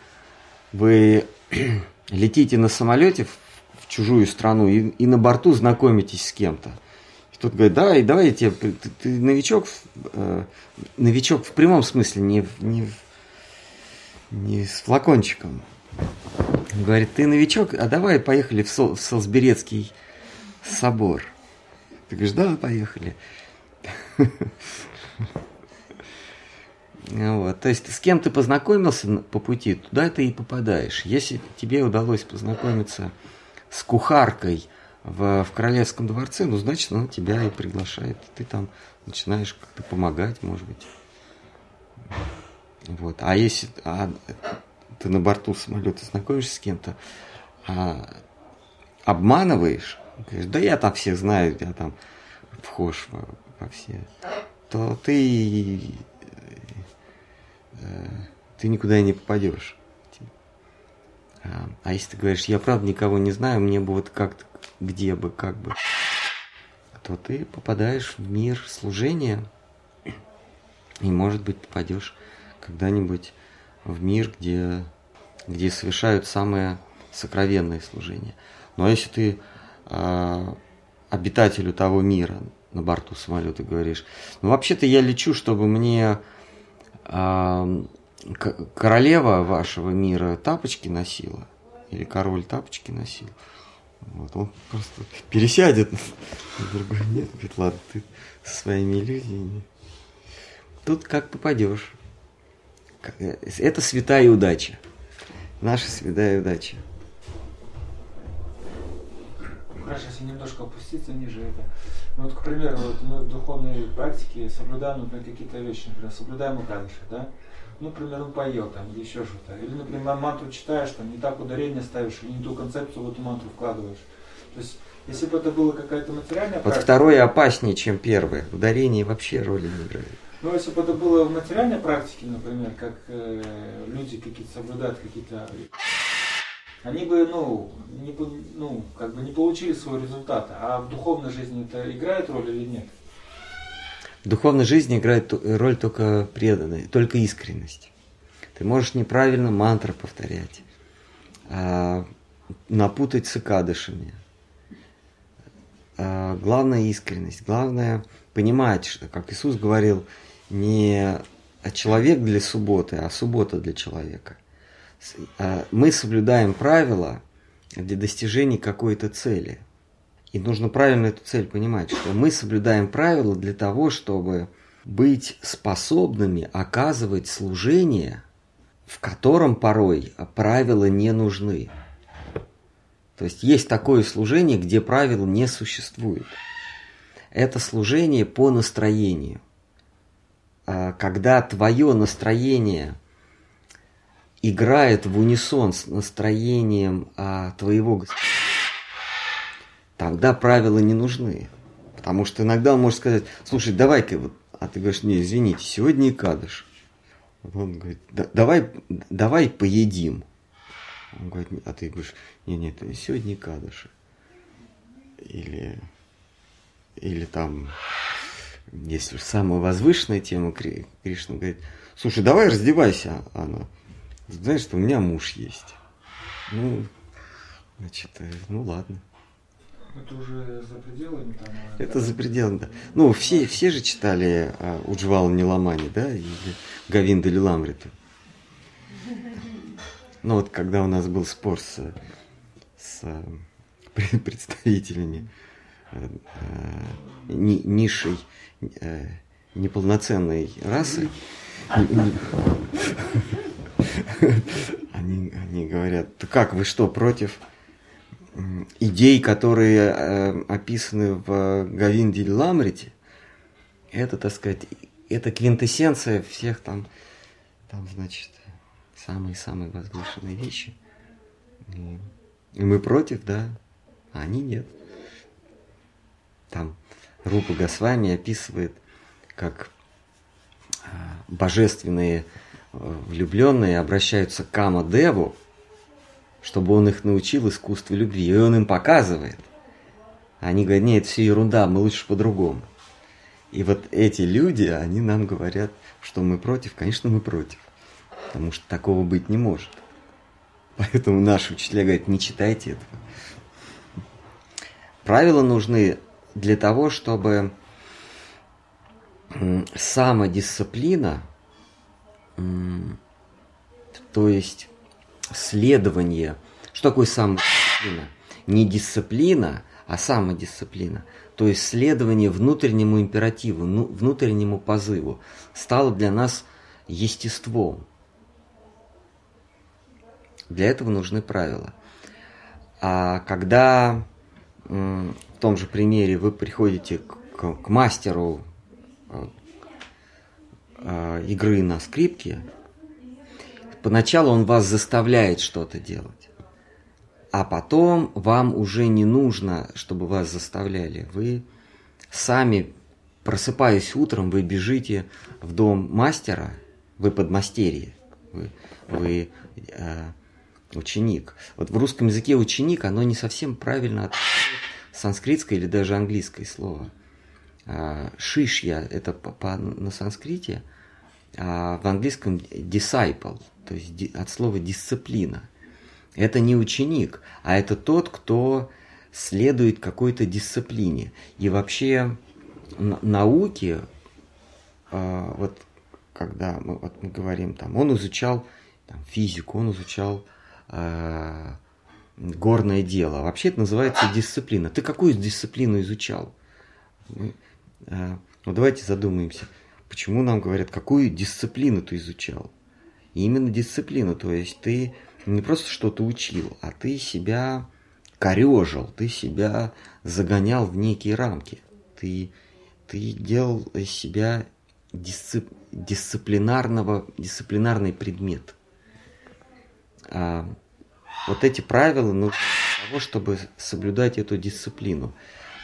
вы летите на самолете в чужую страну и, и на борту знакомитесь с кем-то. Тут говорит, давай, давай я тебе, ты, ты новичок, э, новичок в прямом смысле, не, не, не с флакончиком. Говорит, ты новичок, а давай поехали в, Сол, в Солсберецкий собор. Ты говоришь, да, поехали. Вот. То есть с кем ты познакомился по пути, туда ты и попадаешь. Если тебе удалось познакомиться с кухаркой в, в Королевском дворце, ну, значит, она тебя и приглашает. Ты там начинаешь как-то помогать, может быть. Вот. А если а, ты на борту самолета знакомишься с кем-то, а, обманываешь, говоришь, да я там всех знаю, я там вхож во, во все, то ты, э, ты никуда не попадешь. А, а если ты говоришь, я правда никого не знаю, мне бы вот как-то, где бы, как бы. то ты попадаешь в мир служения и, может быть, попадешь когда-нибудь в мир, где, где совершают самое сокровенное служение. Но если ты э, обитателю того мира на борту самолета говоришь, ну вообще-то я лечу, чтобы мне э, королева вашего мира тапочки носила, или король тапочки носил. Вот, он просто пересядет, другой нет, говорит, ладно, ты со своими иллюзиями. Тут как попадешь. Э, это святая удача. Наша святая удача. Хорошо, если немножко опуститься ниже это. Ну, вот, к примеру, вот мы в духовной практике соблюдаем, например, какие-то вещи, например, соблюдаем Укадыши, да? Ну, например, он поел там, или еще что-то. Или, например, мантру читаешь, там, не так ударение ставишь, или не ту концепцию в эту мантру вкладываешь. То есть, если бы это было какая-то материальная Вот практика, второе опаснее, чем первое. Ударение вообще роли не играет. Ну, если бы это было в материальной практике, например, как э, люди какие-то соблюдают какие-то они бы, ну, не, ну, как бы не получили свой результат. А в духовной жизни это играет роль или нет? В духовной жизни играет роль только преданность, только искренность. Ты можешь неправильно мантры повторять, а, напутать с икадышами. А, главное искренность, главное понимать, что, как Иисус говорил, не человек для субботы, а суббота для человека. А, мы соблюдаем правила для достижения какой-то цели – и нужно правильно эту цель понимать, что мы соблюдаем правила для того, чтобы быть способными оказывать служение, в котором порой правила не нужны. То есть есть такое служение, где правил не существует. Это служение по настроению. А когда твое настроение играет в унисон с настроением а, твоего господина, тогда правила не нужны. Потому что иногда он может сказать, слушай, давай-ка вот, а ты говоришь, не, извините, сегодня и кадыш. Он говорит, давай, давай поедим. Он говорит, а ты говоришь, не, нет, сегодня и кадыш. Или, или там, есть самая возвышенная тема, Кришна говорит, слушай, давай раздевайся, она. Знаешь, что у меня муж есть. Ну, значит, э, ну ладно. Это уже за пределами там? А, Это за пределами, да. Ну, все, все же читали а, Уджвала Ниламани, да, или Гавинда Лиламриту. Ну вот, когда у нас был спор с, с представителями э, э, низшей э, неполноценной расы, они, они говорят, да как, вы что, против идей, которые э, описаны в Гавинде Ламрите, это, так сказать, это квинтэссенция всех там, там, значит, самые-самые возвышенные вещи. И, мы против, да, а они нет. Там Рупа Госвами описывает, как э, божественные э, влюбленные обращаются к Кама Деву, чтобы он их научил искусству любви. И он им показывает. Они говорят, нет, все ерунда, мы лучше по-другому. И вот эти люди, они нам говорят, что мы против. Конечно, мы против. Потому что такого быть не может. Поэтому наши учителя говорят, не читайте этого. Правила нужны для того, чтобы самодисциплина, то есть следование. Что такое самодисциплина? Не дисциплина, а самодисциплина. То есть следование внутреннему императиву, ну, внутреннему позыву стало для нас естеством. Для этого нужны правила. А когда в том же примере вы приходите к, к мастеру э, э, игры на скрипке, Поначалу он вас заставляет что-то делать. А потом вам уже не нужно, чтобы вас заставляли. Вы сами, просыпаясь утром, вы бежите в дом мастера, вы подмастерье, вы, вы э, ученик. Вот в русском языке ученик, оно не совсем правильно санскритское или даже английское слово. А, шишья – это по, по, на санскрите, а в английском disciple, то есть от слова дисциплина. Это не ученик, а это тот, кто следует какой-то дисциплине. И вообще науки, а, вот когда мы, вот мы говорим, там, он изучал там, физику, он изучал э, горное дело. Вообще это называется дисциплина. Ты какую дисциплину изучал? Мы, э, ну давайте задумаемся, почему нам говорят, какую дисциплину ты изучал? И именно дисциплину, то есть ты не просто что-то учил, а ты себя корежил, ты себя загонял в некие рамки. Ты, ты делал из себя дисцип, дисциплинарного, дисциплинарный предмет. А, вот эти правила ну, того, чтобы соблюдать эту дисциплину.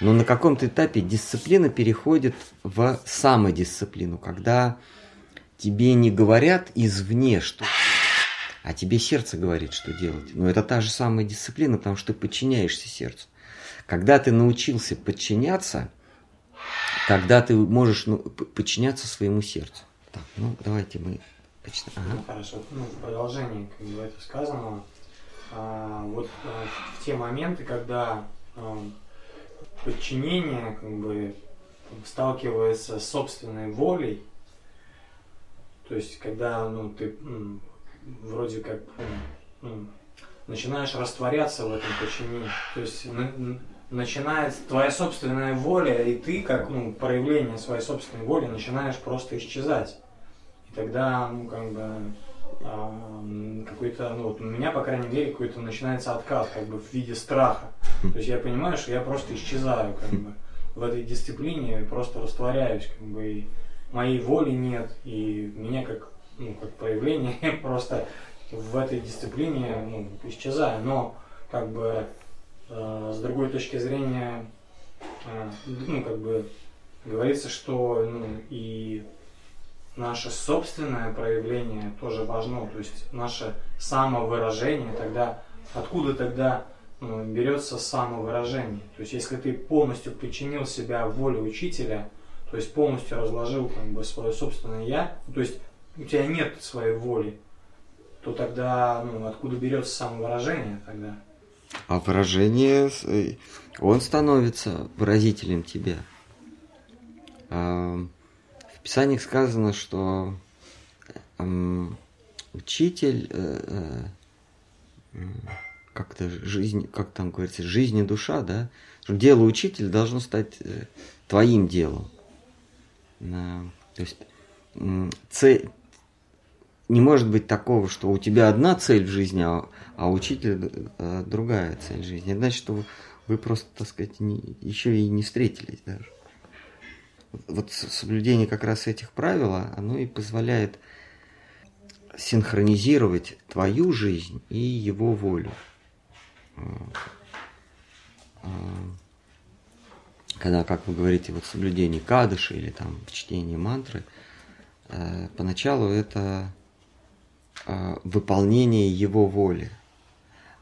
Но на каком-то этапе дисциплина переходит в самодисциплину, когда тебе не говорят извне, что а тебе сердце говорит, что делать. Но это та же самая дисциплина, потому что ты подчиняешься сердцу. Когда ты научился подчиняться, тогда ты можешь ну, подчиняться своему сердцу. Так, ну давайте мы почитаем. Ага. Ну, хорошо. Ну, в продолжении, как бы это сказано, а, вот а, в те моменты, когда а, подчинение как бы сталкивается с собственной волей, то есть когда ну, ты вроде как ну, начинаешь растворяться в этом подчинении, то есть на, начинает твоя собственная воля, и ты, как ну, проявление своей собственной воли, начинаешь просто исчезать. И тогда, ну, как бы, какой-то, ну вот у меня, по крайней мере, какой-то начинается отказ, как бы в виде страха. То есть я понимаю, что я просто исчезаю, как бы, в этой дисциплине, просто растворяюсь, как бы, и моей воли нет, и меня как, ну, как проявление просто в этой дисциплине ну, исчезаю. Но, как бы, э, с другой точки зрения, э, ну, как бы, говорится, что ну, и наше собственное проявление тоже важно, то есть наше самовыражение, тогда откуда тогда ну, берется самовыражение? То есть если ты полностью подчинил себя воле учителя, то есть полностью разложил как бы свое собственное я, то есть у тебя нет своей воли, то тогда ну, откуда берется самовыражение тогда? А выражение, э, он становится выразителем тебя. Писаниях сказано, что учитель, э, э, как-то жизнь, как там говорится, жизнь и душа, да, дело учителя должно стать твоим делом. То есть цель, не может быть такого, что у тебя одна цель в жизни, а, а учителя э, другая цель в жизни. Это значит, что вы просто, так сказать, не, еще и не встретились даже вот соблюдение как раз этих правил, оно и позволяет синхронизировать твою жизнь и его волю. Когда, как вы говорите, вот соблюдение кадыши или там чтение мантры, э, поначалу это э, выполнение его воли.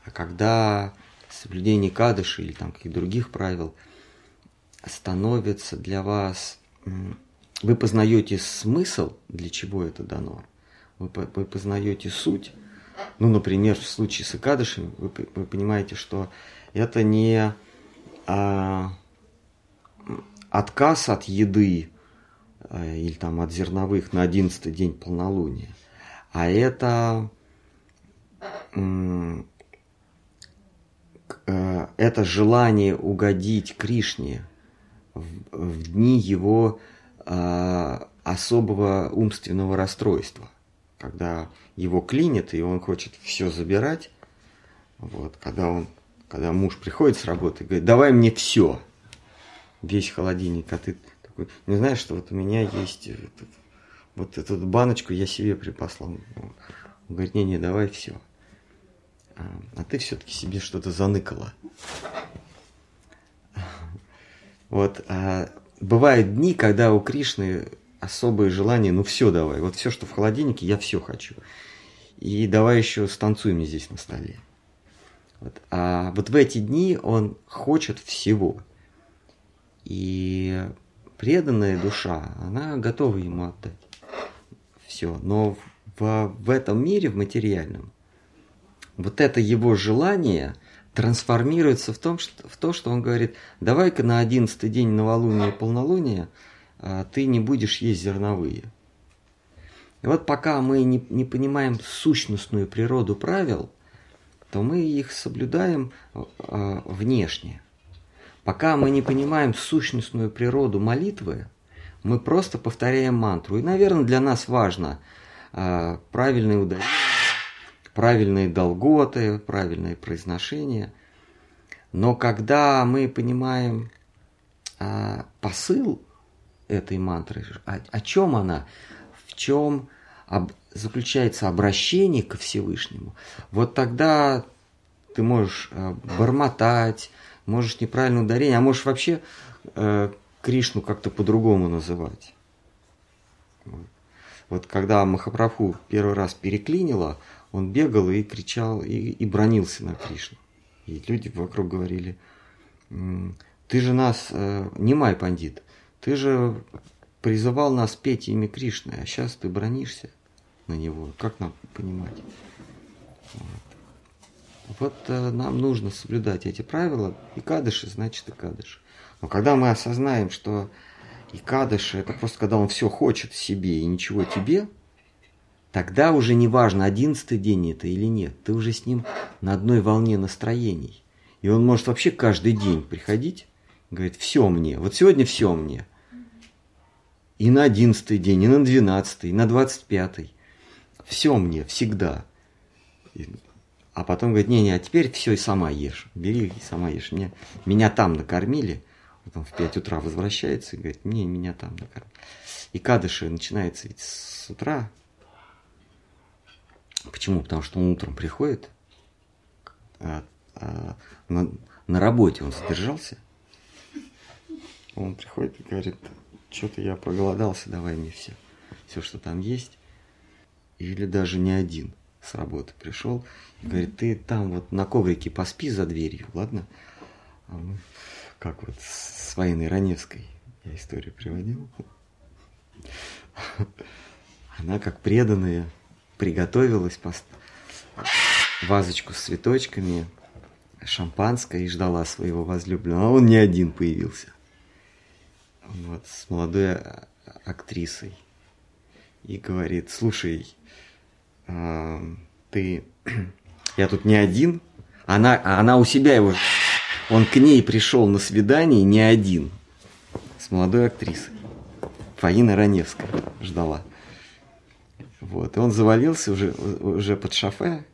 А когда соблюдение кадыши или там каких-то других правил – становится для вас, вы познаете смысл, для чего это дано, вы, вы познаете суть. Ну, например, в случае с Икадышем вы, вы понимаете, что это не а, отказ от еды а, или там от зерновых на одиннадцатый день полнолуния, а это а, это желание угодить Кришне, в, в дни его э, особого умственного расстройства, когда его клинит, и он хочет все забирать. Вот, когда он, когда муж приходит с работы и говорит, давай мне все, весь холодильник, а ты такой, не знаешь, что вот у меня есть вот эту баночку я себе припаслал. Он говорит, не, не, давай все. А, а ты все-таки себе что-то заныкала. Вот, а бывают дни, когда у Кришны особое желание, ну все давай, вот все, что в холодильнике, я все хочу. И давай еще станцуем здесь на столе. Вот. А вот в эти дни он хочет всего. И преданная душа, она готова ему отдать все. Но в, в этом мире, в материальном, вот это его желание трансформируется в, том, что, в то, что он говорит, давай-ка на одиннадцатый день новолуния и полнолуния а, ты не будешь есть зерновые. И вот пока мы не, не понимаем сущностную природу правил, то мы их соблюдаем э, внешне. Пока мы не понимаем сущностную природу молитвы, мы просто повторяем мантру. И, наверное, для нас важно э, правильное ударение, правильные долготы, правильное произношение. Но когда мы понимаем э, посыл этой мантры, о, о чем она, в чем об, заключается обращение ко Всевышнему, вот тогда ты можешь э, бормотать, можешь неправильное ударение, а можешь вообще э, Кришну как-то по-другому называть. Вот. вот когда Махапрабху первый раз переклинило, он бегал и кричал, и, и бронился на Кришну. И люди вокруг говорили, ты же нас, э, не май пандит, ты же призывал нас петь имя Кришны, а сейчас ты бронишься на него. Как нам понимать? Вот, вот э, нам нужно соблюдать эти правила. И кадыши, значит и кадыши. Но когда мы осознаем, что и кадыши это просто когда он все хочет себе и ничего тебе, тогда уже не важно, одиннадцатый день это или нет. Ты уже с ним на одной волне настроений. И он может вообще каждый день приходить, говорит, все мне, вот сегодня все мне. И на одиннадцатый день, и на двенадцатый, и на двадцать пятый все мне, всегда. А потом говорит, не-не, а теперь все и сама ешь. Бери и сама ешь. Меня, меня там накормили. Потом в 5 утра возвращается и говорит, не, меня там накормили. И кадыши начинается ведь с утра. Почему? Потому что он утром приходит, а, а, на, на работе он задержался. Он приходит и говорит, что-то я проголодался, давай мне все, все, что там есть или даже не один с работы пришел и говорит, ты там вот на коврике поспи за дверью, ладно? А мы, как вот с военной Раневской я историю приводил. Она как преданная приготовилась, пост... вазочку с цветочками, шампанское и ждала своего возлюбленного. А он не один появился. Вот, с молодой а, актрисой. И говорит, слушай, а, ты, я тут не один, она, она у себя его, он к ней пришел на свидание не один, с молодой актрисой. Фаина Раневская ждала. Вот, и он завалился уже, уже под шофе,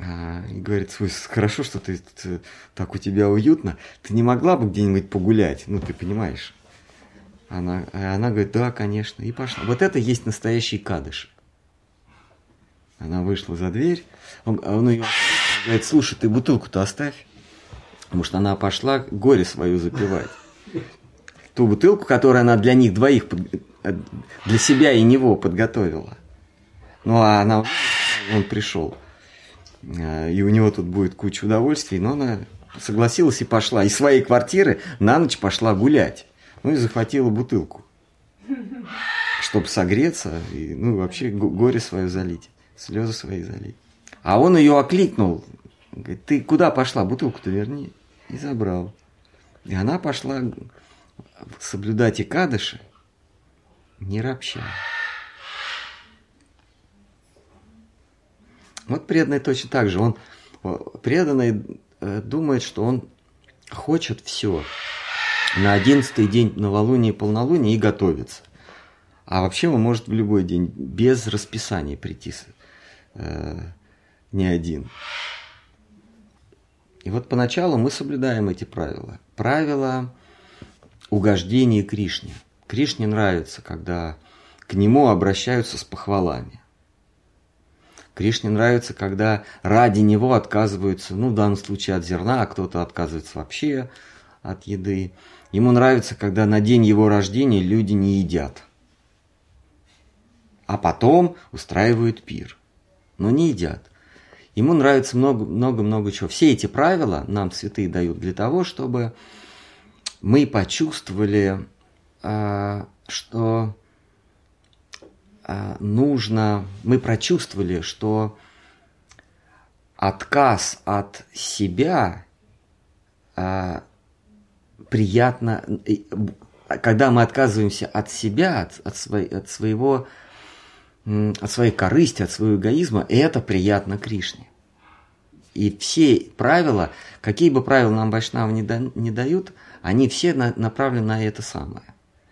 а, и говорит, слушай, хорошо, что ты, ты так у тебя уютно, ты не могла бы где-нибудь погулять, ну ты понимаешь. Она, она говорит, да, конечно, и пошла. Вот это есть настоящий кадыш. Она вышла за дверь, он, он ее говорит, слушай, ты бутылку-то оставь. Потому что она пошла горе свою запивать. Ту бутылку, которую она для них двоих, для себя и него подготовила. Ну, а она, он пришел. А, и у него тут будет куча удовольствий, но она согласилась и пошла. Из своей квартиры на ночь пошла гулять. Ну и захватила бутылку. Чтобы согреться и, ну, вообще горе свое залить слезы свои залить. А он ее окликнул. Говорит, ты куда пошла? Бутылку-то верни. И забрал. И она пошла соблюдать и кадыши, не ропща. Вот преданный точно так же. Он преданный э, думает, что он хочет все. На одиннадцатый день новолуния и полнолуния и готовится. А вообще он может в любой день без расписания прийти э, не один. И вот поначалу мы соблюдаем эти правила. Правила угождения Кришне. Кришне нравится, когда к нему обращаются с похвалами. Кришне нравится, когда ради него отказываются, ну, в данном случае от зерна, а кто-то отказывается вообще от еды. Ему нравится, когда на день его рождения люди не едят, а потом устраивают пир – но не едят. Ему нравится много-много чего. Все эти правила нам святые дают для того, чтобы мы почувствовали, а, что а, нужно, мы прочувствовали, что отказ от себя а, приятно, когда мы отказываемся от себя, от, от своего от своей корысти, от своего эгоизма, это приятно Кришне. И все правила, какие бы правила нам Вайшнавы не, да, не дают, они все на, направлены на это самое.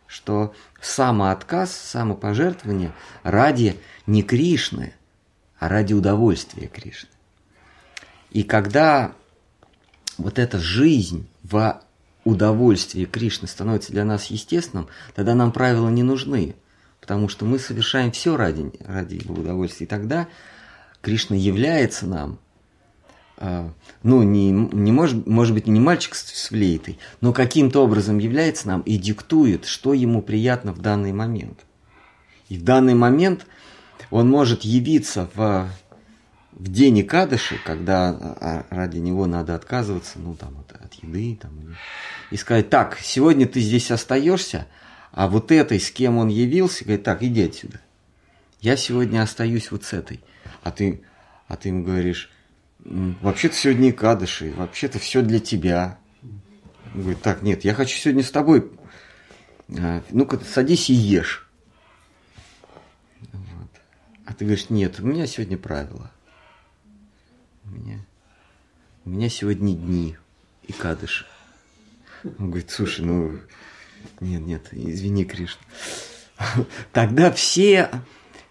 Что самоотказ, самопожертвование ради не Кришны, а ради удовольствия Кришны. И когда вот эта жизнь в удовольствии Кришны становится для нас естественным, тогда нам правила не нужны потому что мы совершаем все ради, ради его удовольствия. И тогда Кришна является нам, э, ну, не, не может, может быть, не мальчик с, с флейтой, но каким-то образом является нам и диктует, что ему приятно в данный момент. И в данный момент он может явиться в, в день Икадыши, когда а, ради него надо отказываться, ну, там, от, от еды, там, и сказать, так, сегодня ты здесь остаешься, а вот этой, с кем он явился, говорит, так, иди отсюда. Я сегодня остаюсь вот с этой. А ты, а ты ему говоришь, вообще-то сегодня и кадыши, вообще-то все для тебя. Он говорит, так, нет, я хочу сегодня с тобой. А, ну-ка, садись и ешь. Вот. А ты говоришь, нет, у меня сегодня правила. У меня, у меня сегодня дни и кадыши. Он говорит, слушай, ну нет, нет, извини, Кришна. Тогда все,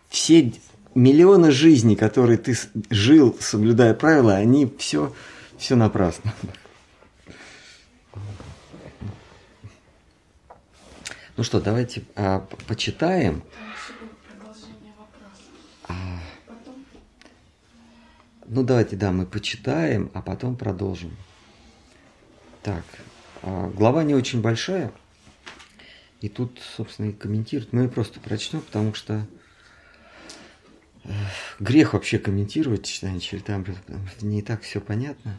все миллионы жизней, которые ты жил, соблюдая правила, они все, все напрасно. Ну что, давайте а, почитаем. А, ну давайте, да, мы почитаем, а потом продолжим. Так, а, глава не очень большая. И тут, собственно, и комментируют. Мы просто прочтем, потому что э, грех вообще комментировать читание Чаритамры, не так все понятно.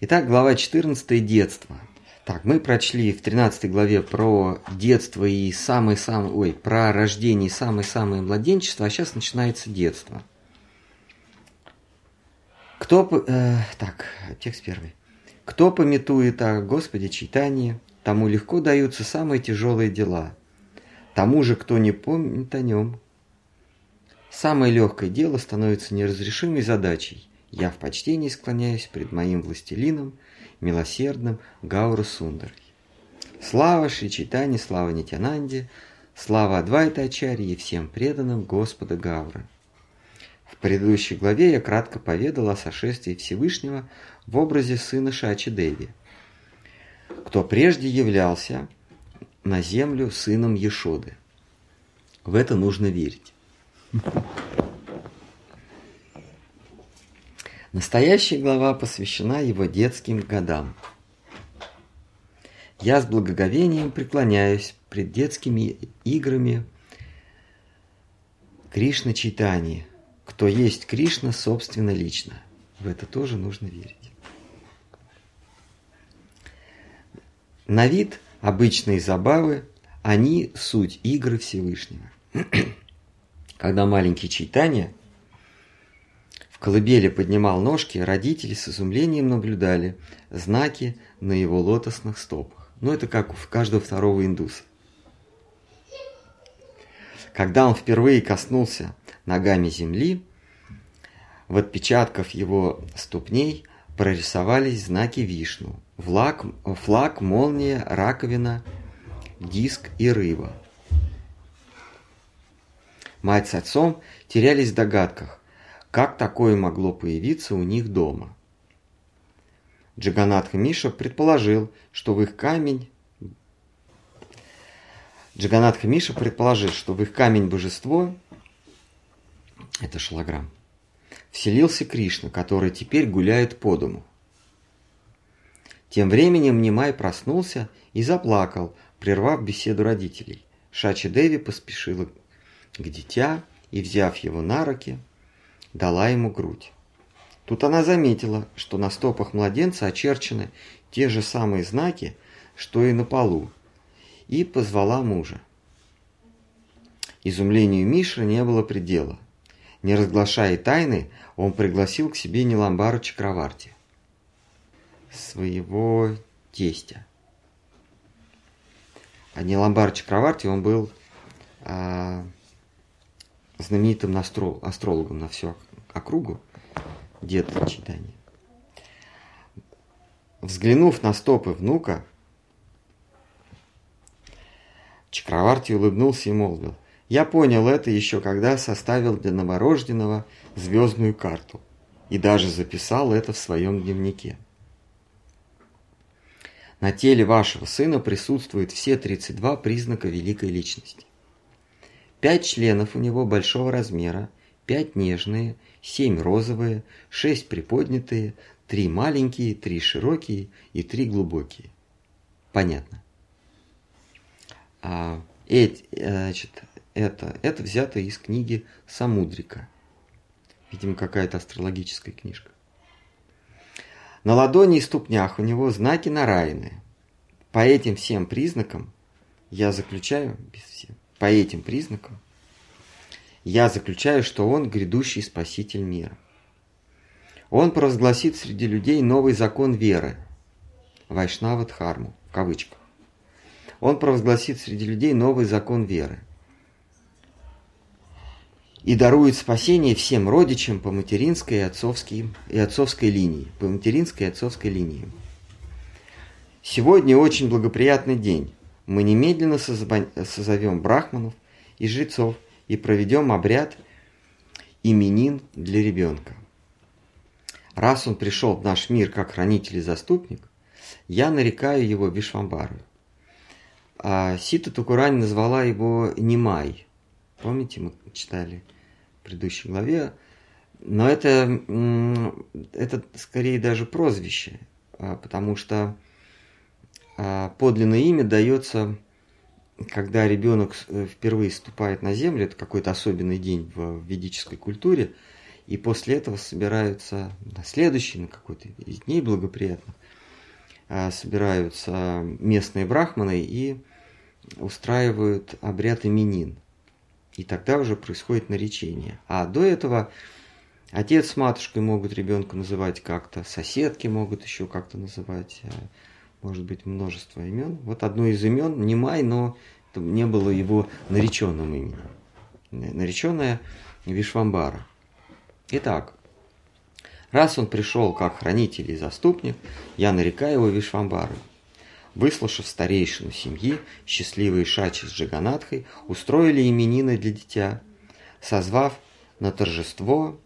Итак, глава 14 «Детство». Так, мы прочли в 13 главе про детство и самое-самое, ой, про рождение и самое-самое младенчество, а сейчас начинается детство. Кто, э, так, текст первый. Кто пометует о Господе читании, тому легко даются самые тяжелые дела. Тому же, кто не помнит о нем, самое легкое дело становится неразрешимой задачей. Я в почтении склоняюсь пред моим властелином, милосердным Гауру Сундарой. Слава Шри Чайтани, слава Нитянанде, слава Адвайта Ачарьи и всем преданным Господа Гаура. В предыдущей главе я кратко поведал о сошествии Всевышнего в образе сына Шачи Деви – кто прежде являлся на землю сыном Ешоды. В это нужно верить. Настоящая глава посвящена его детским годам. Я с благоговением преклоняюсь пред детскими играми Кришна Чайтани. Кто есть Кришна, собственно, лично. В это тоже нужно верить. На вид обычные забавы, они суть игры Всевышнего. Когда маленький Чайтанья в колыбели поднимал ножки, родители с изумлением наблюдали знаки на его лотосных стопах. Ну, это как у каждого второго индуса. Когда он впервые коснулся ногами земли, в отпечатках его ступней прорисовались знаки Вишну, флаг, флаг, молния, раковина, диск и рыба. Мать с отцом терялись в догадках, как такое могло появиться у них дома. Джаганатха Миша предположил, что в их камень Джаганатха Миша предположил, что в их камень божество, это шлаграм, вселился Кришна, который теперь гуляет по дому. Тем временем Нимай проснулся и заплакал, прервав беседу родителей. Шачи Деви поспешила к дитя и, взяв его на руки, дала ему грудь. Тут она заметила, что на стопах младенца очерчены те же самые знаки, что и на полу, и позвала мужа. Изумлению Миши не было предела. Не разглашая тайны, он пригласил к себе Неламбара Чакраварти, своего тестя. А Неламбар Чакраварти, он был а, знаменитым астрол, астрологом на всю округу, дед читания. Взглянув на стопы внука, Чакраварти улыбнулся и молвил, «Я понял это еще когда составил для новорожденного звездную карту и даже записал это в своем дневнике. На теле вашего сына присутствуют все 32 признака великой личности. Пять членов у него большого размера, пять нежные, семь розовые, шесть приподнятые, три маленькие, три широкие и три глубокие. Понятно. А, эти, значит, это, это взято из книги Самудрика. Видимо, какая-то астрологическая книжка. На ладони и ступнях у него знаки нараянные. По этим всем признакам я заключаю, без всем, по этим признакам я заключаю, что он грядущий спаситель мира. Он провозгласит среди людей новый закон веры, Вайшнава Дхарму, в кавычках. Он провозгласит среди людей новый закон веры – и дарует спасение всем родичам по материнской и отцовской, и отцовской линии. По материнской и отцовской линии. Сегодня очень благоприятный день. Мы немедленно созовем брахманов и жрецов и проведем обряд именин для ребенка. Раз он пришел в наш мир как хранитель и заступник, я нарекаю его Вишвамбару. А Сита Тукурань назвала его Нимай. Помните, мы читали в предыдущей главе. Но это, это скорее даже прозвище, а, потому что а, подлинное имя дается, когда ребенок э, впервые ступает на землю, это какой-то особенный день в ведической культуре, и после этого собираются на следующий, на какой-то из дней благоприятных, а, собираются местные брахманы и устраивают обряд именин – и тогда уже происходит наречение. А до этого отец с матушкой могут ребенка называть как-то, соседки могут еще как-то называть, э, может быть, множество имен. Вот одно из имен, не Май, но не было его нареченным именем. Нареченное Вишвамбара. Итак, раз он пришел как хранитель и заступник, я нарекаю его Вишвамбарой. Выслушав старейшину семьи, счастливые Шачи с Джаганатхой устроили именины для дитя, созвав на торжество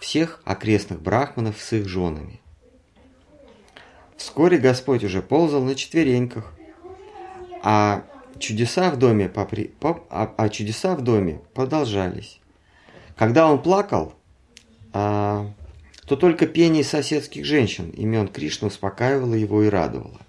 всех окрестных брахманов с их женами. Вскоре Господь уже ползал на четвереньках, а чудеса в доме, попри... поп... а, а чудеса в доме продолжались. Когда он плакал, а... то только пение соседских женщин имен Кришны успокаивало его и радовало.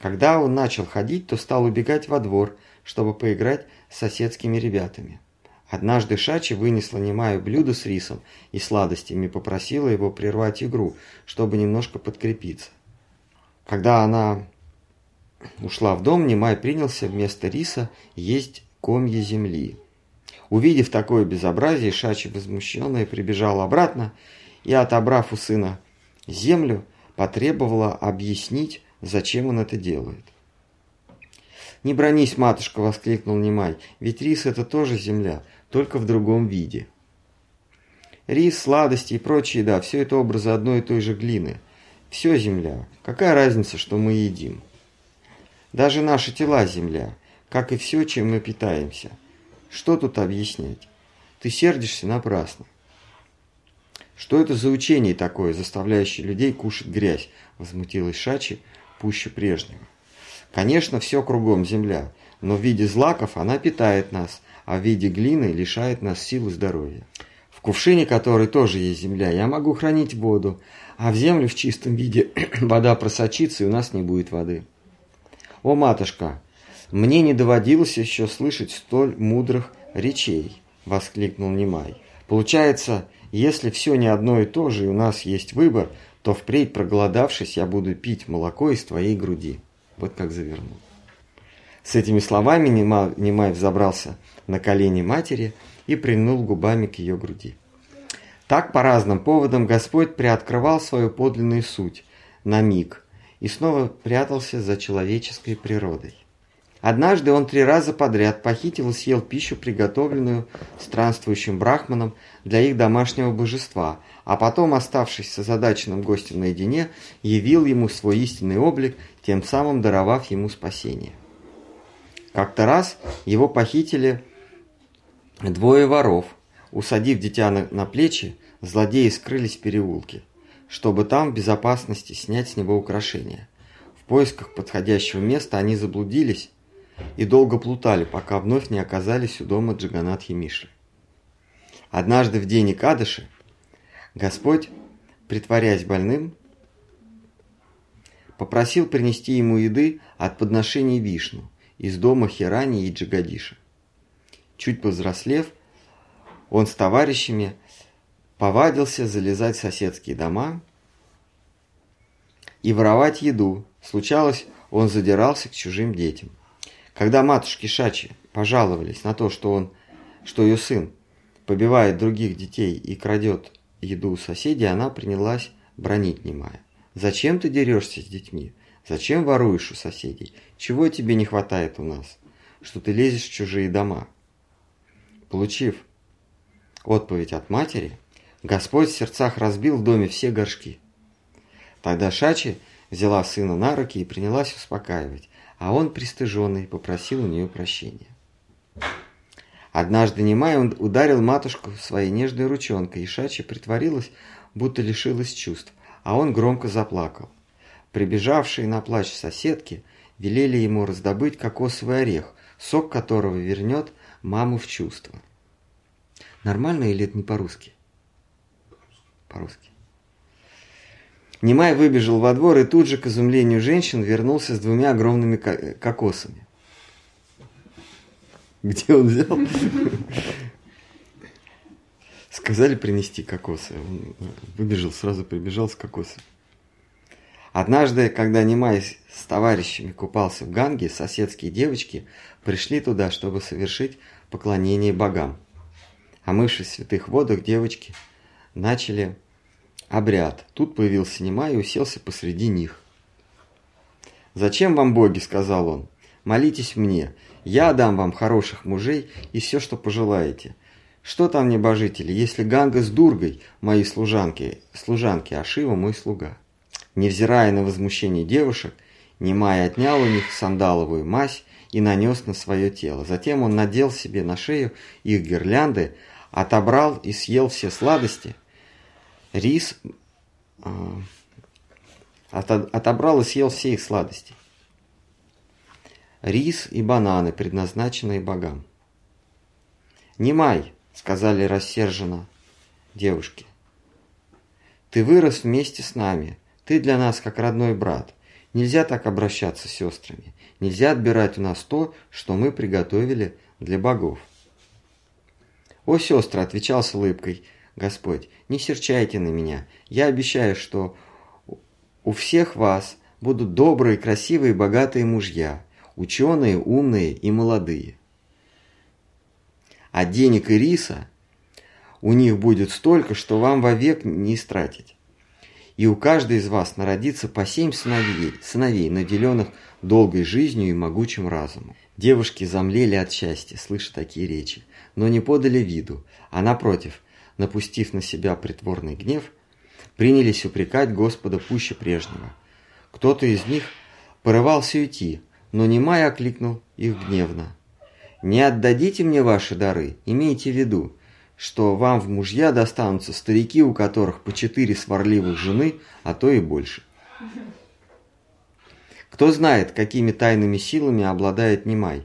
Когда он начал ходить, то стал убегать во двор, чтобы поиграть с соседскими ребятами. Однажды Шачи вынесла немое блюдо с рисом и сладостями и попросила его прервать игру, чтобы немножко подкрепиться. Когда она ушла в дом, Немай принялся вместо риса есть комья земли. Увидев такое безобразие, Шачи возмущенная прибежала обратно и, отобрав у сына землю, потребовала объяснить, Зачем он это делает? «Не бронись, матушка!» – воскликнул Немай. «Ведь рис – это тоже земля, только в другом виде». Рис, сладости и прочая еда – все это образы одной и той же глины. Все земля. Какая разница, что мы едим? Даже наши тела – земля, как и все, чем мы питаемся. Что тут объяснять? Ты сердишься напрасно. Что это за учение такое, заставляющее людей кушать грязь? Возмутилась Шачи, пуще прежнего. Конечно, все кругом земля, но в виде злаков она питает нас, а в виде глины лишает нас сил и здоровья. В кувшине, который тоже есть земля, я могу хранить воду, а в землю в чистом виде вода просочится, и у нас не будет воды. О, матушка, мне не доводилось еще слышать столь мудрых речей, воскликнул Немай. Получается, Если все не одно и то же, и у нас есть выбор, то впредь, проголодавшись, я буду пить молоко из твоей груди. Вот как завернул. С этими словами Немай взобрался на колени матери и прильнул губами к ее груди. Так по разным поводам Господь приоткрывал свою подлинную суть на миг и снова прятался за человеческой природой. Однажды он три раза подряд похитил и съел пищу, приготовленную странствующим брахманом для их домашнего божества, а потом, оставшись с озадаченным гостем наедине, явил ему свой истинный облик, тем самым даровав ему спасение. Как-то раз его похитили двое воров. Усадив дитя на, плечи, злодеи скрылись в переулке, чтобы там в безопасности снять с него украшения. В поисках подходящего места они заблудились и долго плутали, пока вновь не оказались у дома Джаганатхи Миши. Однажды в день Икадыши Господь, притворяясь больным, попросил принести ему еды от подношений Вишну из дома Хирани и Джагадиша. Чуть повзрослев, он с товарищами повадился залезать в соседские дома и воровать еду. Случалось, он задирался к чужим детям. Когда матушки Шачи пожаловались на то, что он, что ее сын побивает других детей и крадет еду у соседей, она принялась бронить немая. «Зачем ты дерешься с детьми? Зачем воруешь у соседей? Чего тебе не хватает у нас? Что ты лезешь в чужие дома?» Получив отповедь от матери, Господь в сердцах разбил в доме все горшки. Тогда Шачи взяла сына на руки и принялась успокаивать а он, пристыженный, попросил у нее прощения. Однажды Немай ударил матушку своей нежной ручонкой, и Шачи притворилась, будто лишилась чувств, а он громко заплакал. Прибежавшие на плач соседки велели ему раздобыть кокосовый орех, сок которого вернет маму в чувство. Нормально или это не по-русски? По-русски. Немай выбежал во двор и тут же, к изумлению женщин, вернулся с двумя огромными кокосами. Где он взял? Сказали принести кокосы. Он выбежал, сразу прибежал с кокосами. Однажды, когда Немай с товарищами купался в Ганге, соседские девочки пришли туда, чтобы совершить поклонение богам. Омывшись в святых водах, девочки начали обряд. Тут появился Нема и уселся посреди них. «Зачем вам боги?» – сказал он. «Молитесь мне. Я дам вам хороших мужей и все, что пожелаете. Что там, небожители, если Ганга с Дургой мои служанки, служанки, а Шива мой слуга?» Невзирая на возмущение девушек, Немай отнял у них сандаловую мазь и нанес на свое тело. Затем он надел себе на шею их гирлянды, отобрал и съел все сладости – Рис а, отобрал и съел все их сладости. Рис и бананы, предназначенные богам. «Немай», — сказали рассерженно девушки. «Ты вырос вместе с нами. Ты для нас как родной брат. Нельзя так обращаться с сестрами. Нельзя отбирать у нас то, что мы приготовили для богов». «О, сестры!» — отвечал с улыбкой — Господь, не серчайте на меня. Я обещаю, что у всех вас будут добрые, красивые, богатые мужья, ученые, умные и молодые. А денег и риса у них будет столько, что вам вовек не истратить. И у каждой из вас народится по семь сыновей, сыновей, наделенных долгой жизнью и могучим разумом. Девушки замлели от счастья, слыша такие речи, но не подали виду, а напротив – напустив на себя притворный гнев, принялись упрекать Господа пуще прежнего. Кто-то из них порывался уйти, но Немай окликнул их гневно. «Не отдадите мне ваши дары, имейте в виду, что вам в мужья достанутся старики, у которых по четыре сварливых жены, а то и больше». Кто знает, какими тайными силами обладает Немай,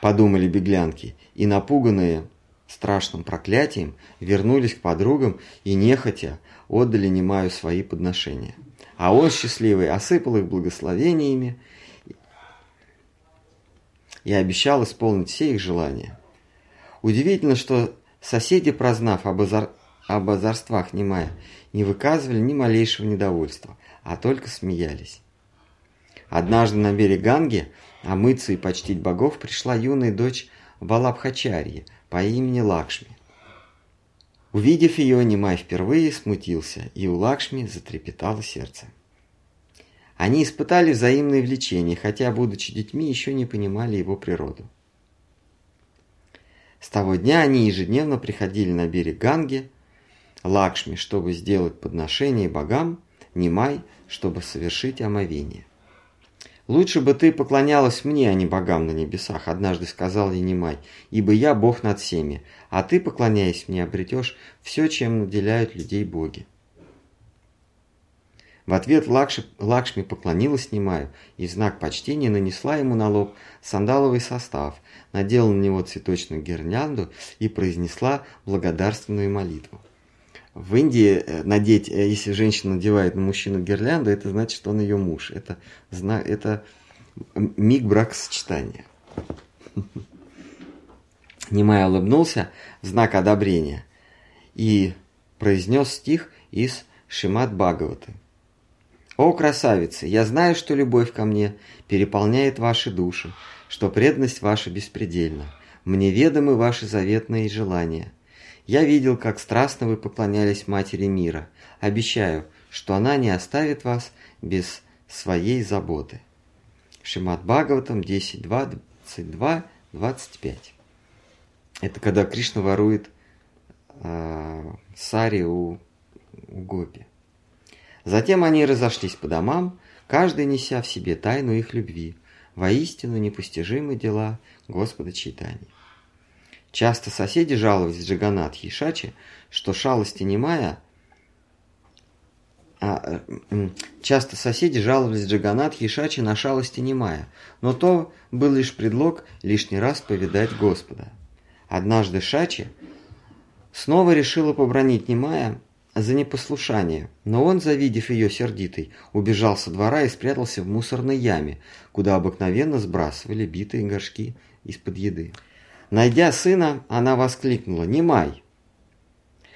подумали беглянки, и напуганные страшным проклятием, вернулись к подругам и нехотя отдали Немаю свои подношения. А он, счастливый, осыпал их благословениями и обещал исполнить все их желания. Удивительно, что соседи, прознав об, озор... об озорствах Немая не выказывали ни малейшего недовольства, а только смеялись. Однажды на берег Ганги омыться и почтить богов пришла юная дочь Валабхачарьи по имени Лакшми. Увидев ее, Немай впервые смутился, и у Лакшми затрепетало сердце. Они испытали взаимное влечение, хотя, будучи детьми, еще не понимали его природу. С того дня они ежедневно приходили на берег Ганги, Лакшми, чтобы сделать подношение богам, Нимай, чтобы совершить омовение. «Лучше бы ты поклонялась мне, а не богам на небесах», — однажды сказал ей Нимай, «ибо я бог над всеми, а ты, поклоняясь мне, обретешь все, чем наделяют людей боги». В ответ Лакши, Лакшми поклонилась Нимаю и в знак почтения нанесла ему на лоб сандаловый состав, надела на него цветочную гирлянду и произнесла благодарственную молитву. В Индии э, надеть, э, если женщина надевает на мужчину гирлянду, это значит, что он ее муж. Это, это миг бракосочетания. Немай улыбнулся в знак одобрения и произнес стих из Шимат Бхагаваты. «О, красавицы, я знаю, что любовь ко мне переполняет ваши души, что преданность ваша беспредельна. Мне ведомы ваши заветные желания. Я видел, как страстно вы поклонялись Матери мира. Обещаю, что она не оставит вас без своей заботы. Шимат Бхагаватам 10.2, 22, 25. Это когда Кришна ворует э, сари у, у Гопи. Затем они разошлись по домам, каждый неся в себе тайну их любви. Воистину непостижимы дела Господа Чайтани. Часто соседи жаловались Джаганат Хишачи, что шалости немая а, часто соседи жаловались Джаганат Хишачи на шалости немая, но то был лишь предлог лишний раз повидать Господа. Однажды Шачи снова решила побронить немая за непослушание, но он, завидев ее сердитой, убежал со двора и спрятался в мусорной яме, куда обыкновенно сбрасывали битые горшки из-под еды. Найдя сына, она воскликнула «Немай!»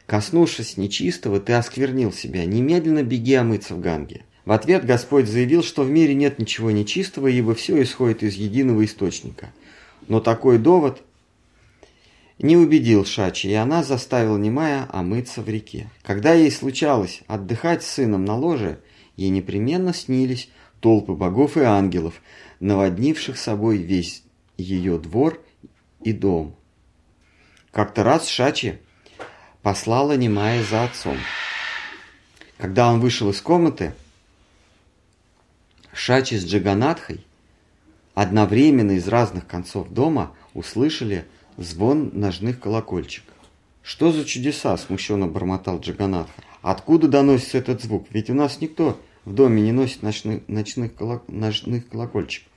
«Коснувшись нечистого, ты осквернил себя, немедленно беги омыться в Ганге». В ответ Господь заявил, что в мире нет ничего нечистого, ибо все исходит из единого источника. Но такой довод не убедил Шачи, и она заставила Немая омыться в реке. Когда ей случалось отдыхать с сыном на ложе, ей непременно снились толпы богов и ангелов, наводнивших собой весь ее двор и дом. Как-то раз Шачи послала Немая за отцом. Когда он вышел из комнаты, Шачи с Джаганатхой одновременно из разных концов дома услышали звон ножных колокольчиков. «Что за чудеса?» – смущенно бормотал Джаганатха. «Откуда доносится этот звук? Ведь у нас никто в доме не носит ночных, ночных, колок... ночных колокольчиков».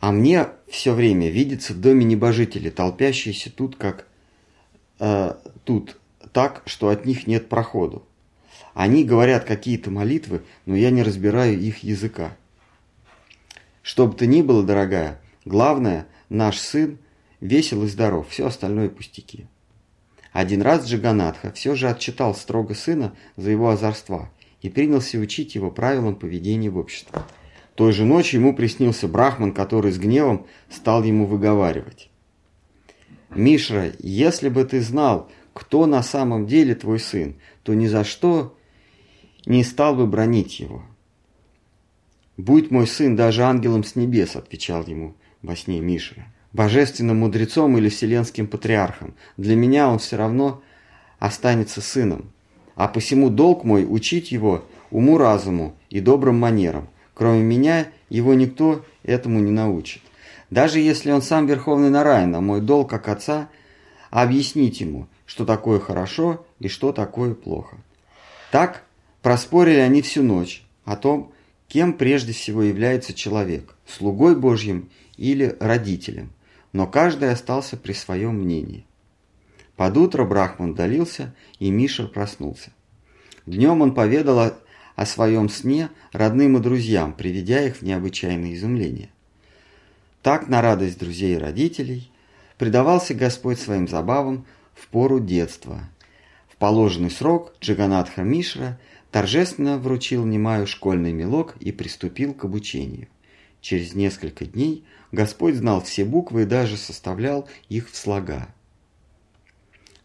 А мне все время видится в доме небожители, толпящиеся тут как э, тут так, что от них нет проходу. Они говорят какие-то молитвы, но я не разбираю их языка. Что бы то ни было, дорогая, главное, наш сын весел и здоров, все остальное пустяки. Один раз Джаганатха все же отчитал строго сына за его озорства и принялся учить его правилам поведения в обществе. Той же ночью ему приснился Брахман, который с гневом стал ему выговаривать. «Мишра, если бы ты знал, кто на самом деле твой сын, то ни за что не стал бы бронить его». «Будь мой сын даже ангелом с небес», — отвечал ему во сне Мишра, «божественным мудрецом или вселенским патриархом. Для меня он все равно останется сыном, а посему долг мой учить его уму-разуму и добрым манерам, Кроме меня, его никто этому не научит. Даже если он сам Верховный Нараян, а мой долг как отца – объяснить ему, что такое хорошо и что такое плохо. Так проспорили они всю ночь о том, кем прежде всего является человек – слугой Божьим или родителем, но каждый остался при своем мнении. Под утро Брахман удалился, и Миша проснулся. Днем он поведал о своем сне родным и друзьям, приведя их в необычайное изумление. Так, на радость друзей и родителей, предавался Господь своим забавам в пору детства. В положенный срок Джаганатха Мишра торжественно вручил Немаю школьный мелок и приступил к обучению. Через несколько дней Господь знал все буквы и даже составлял их в слога.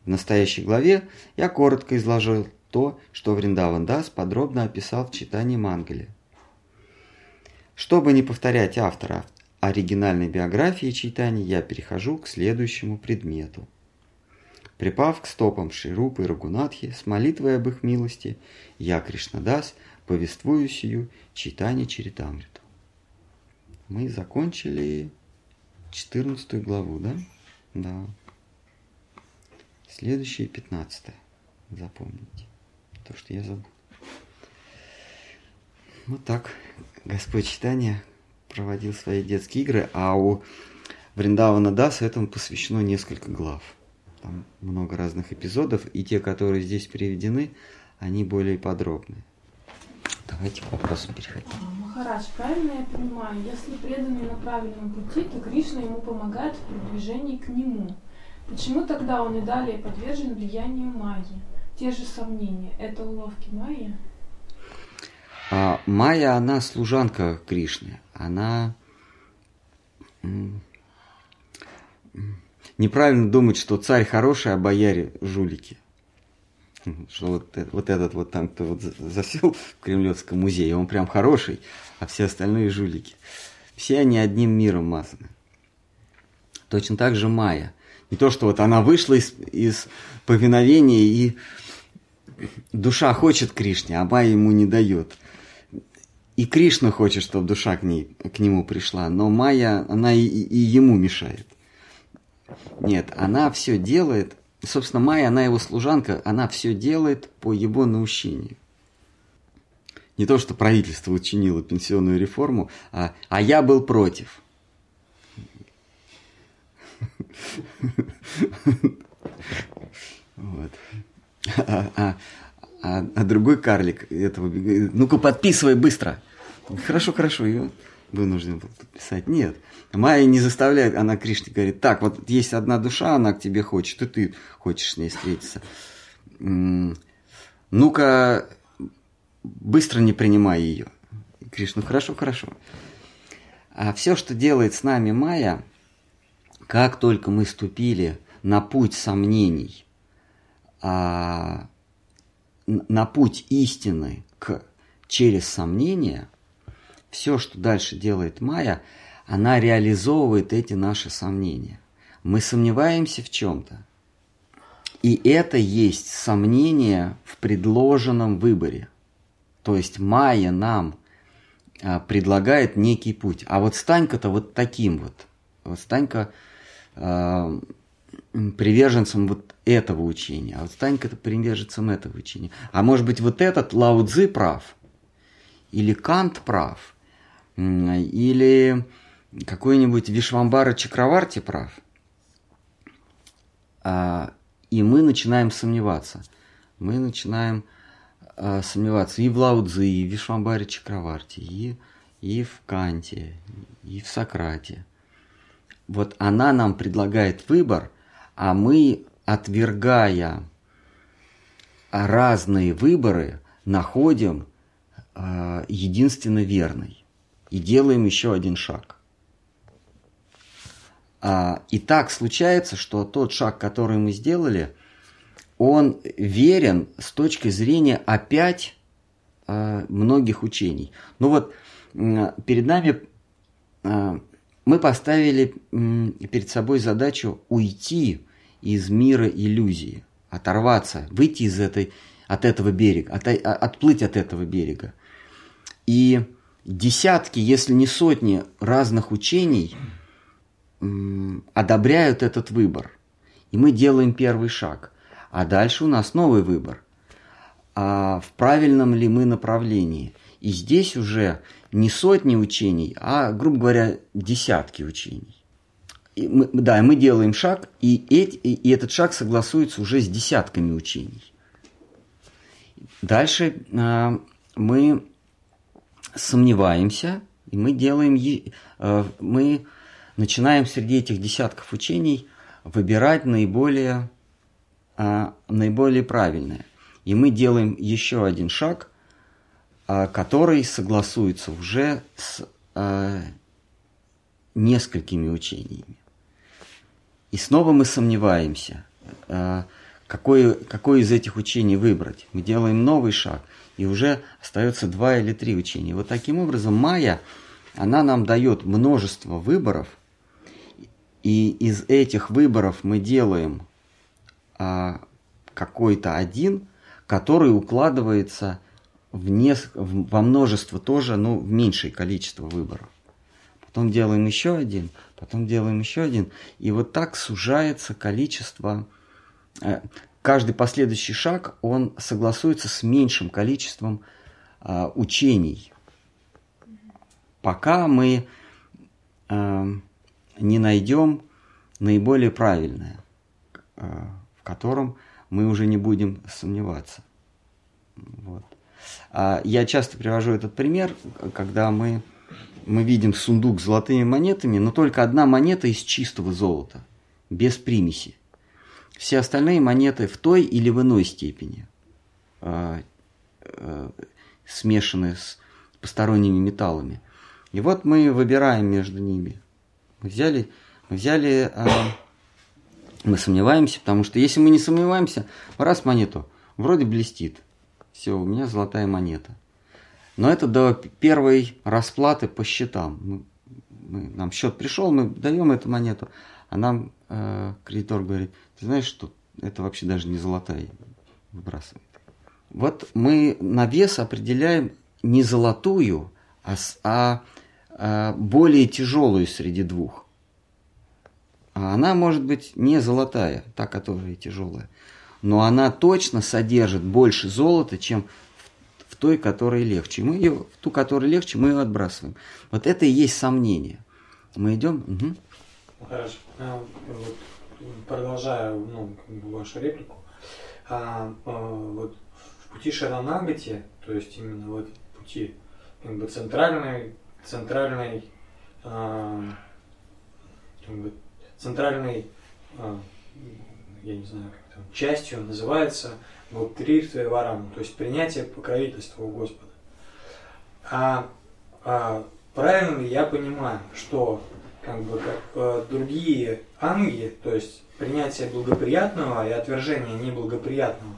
В настоящей главе я коротко изложил то, что Вриндаван Дас подробно описал в читании Мангали. Чтобы не повторять автора оригинальной биографии читания, я перехожу к следующему предмету. Припав к стопам Ширупы и Рагунатхи с молитвой об их милости, я, Кришнадас, повествую сию читание Чаритамриту. Мы закончили 14 главу, да? Да. Следующее 15. Запомните. То, что я забыл. Вот так Господь читания проводил свои детские игры, а у Вриндавана Даса этому посвящено несколько глав. Там много разных эпизодов, и те, которые здесь переведены, они более подробные. Давайте к вопросам переходить. А, Махарадж, правильно я понимаю, если преданный на правильном пути, то Кришна ему помогает в продвижении к нему. Почему тогда он и далее подвержен влиянию Майи? Те же сомнения. Это уловки Майи? А Майя, она служанка Кришны. Она неправильно думать, что царь хороший, а бояре жулики. Что вот, вот этот вот там, кто вот засел в Кремлевском музее, он прям хороший, а все остальные жулики. Все они одним миром мазаны. Точно так же Майя. Не то, что вот она вышла из, из повиновения и душа хочет Кришне, а Майя ему не дает. И Кришна хочет, чтобы душа к, ней, к нему пришла, но Майя, она и, и ему мешает. Нет, она все делает, собственно, Майя, она его служанка, она все делает по его наущению. Не то, что правительство учинило пенсионную реформу, а, а я был против. Вот. А, а, а, а другой карлик этого ну-ка подписывай быстро. Хорошо, хорошо, ее вынужден был подписать. Нет, Майя не заставляет, она Кришне говорит, так, вот есть одна душа, она к тебе хочет, и ты хочешь с ней встретиться. Ну-ка, быстро не принимай ее. Кришна, ну хорошо, хорошо. А все, что делает с нами Майя, как только мы ступили на путь сомнений, а, на путь истины к, через сомнения, все, что дальше делает Майя, она реализовывает эти наши сомнения. Мы сомневаемся в чем-то. И это есть сомнение в предложенном выборе. То есть Майя нам а, предлагает некий путь. А вот стань-ка-то вот таким вот. Вот стань-ка а, приверженцем вот этого учения, а вот стань-ка приверженцем этого учения. А может быть вот этот Лао Цзы прав, или Кант прав, или какой-нибудь Вишвамбара Чакраварти прав. А, и мы начинаем сомневаться. Мы начинаем а, сомневаться и в Лао Цзы, и в Вишвамбаре Чакраварти, и, и в Канте, и в Сократе. Вот она нам предлагает выбор, а мы, отвергая разные выборы, находим э, единственно верный и делаем еще один шаг. А, и так случается, что тот шаг, который мы сделали, он верен с точки зрения опять э, многих учений. Ну вот перед нами э, мы поставили перед собой задачу уйти из мира иллюзии, оторваться, выйти из этой, от этого берега, от, а, отплыть от этого берега. И десятки, если не сотни разных учений одобряют этот выбор. И мы делаем первый шаг. А дальше у нас новый выбор. А в правильном ли мы направлении? И здесь уже не сотни учений, а, грубо говоря, десятки учений. И мы, да, мы делаем шаг, и, эти, и этот шаг согласуется уже с десятками учений. Дальше э, мы сомневаемся, и мы делаем, э, мы начинаем среди этих десятков учений выбирать наиболее а, наиболее правильное. И мы делаем еще один шаг, а, который согласуется уже с а, несколькими учениями. И снова мы сомневаемся, какое, какое из этих учений выбрать. Мы делаем новый шаг, и уже остается два или три учения. Вот таким образом Майя, она нам дает множество выборов, и из этих выборов мы делаем а, какой-то один, который укладывается в нес... во множество тоже, ну, в меньшее количество выборов. Потом делаем еще один, потом делаем еще один. И вот так сужается количество... Э, каждый последующий шаг, он согласуется с меньшим количеством э, учений. Пока мы э, не найдем наиболее правильное, в котором мы уже не будем сомневаться. Вот. А я часто привожу этот пример, когда мы, мы видим сундук с золотыми монетами, но только одна монета из чистого золота, без примеси. Все остальные монеты в той или в иной степени э, э, смешаны с посторонними металлами. И вот мы выбираем между ними. Мы взяли, мы взяли, э, мы сомневаемся, потому что если мы не сомневаемся, раз монету, вроде блестит, все, у меня золотая монета. Но это до первой расплаты по счетам. Мы, мы, нам счет пришел, мы даем эту монету, а нам э, кредитор говорит, ты знаешь, что это вообще даже не золотая, выбрасывает. Вот мы на вес определяем не золотую, а, а, а более тяжелую среди двух. А она может быть не золотая, та, которая тяжелая но она точно содержит больше золота, чем в той, которая легче. Мы ее, в ту, которая легче, мы ее отбрасываем. Вот это и есть сомнение. Мы идем. Угу. Хорошо. А, вот, продолжая ну, вашу реплику, а, а, вот в пути Шаранагати, то есть именно вот пути как бы центральной, центральной, а, как бы, центральной, а, я не знаю, как частью называется Гуптиритва Вараму, то есть принятие покровительства у Господа. А, а правильно ли я понимаю, что как бы как э, другие ангелы, то есть принятие благоприятного и отвержение неблагоприятного,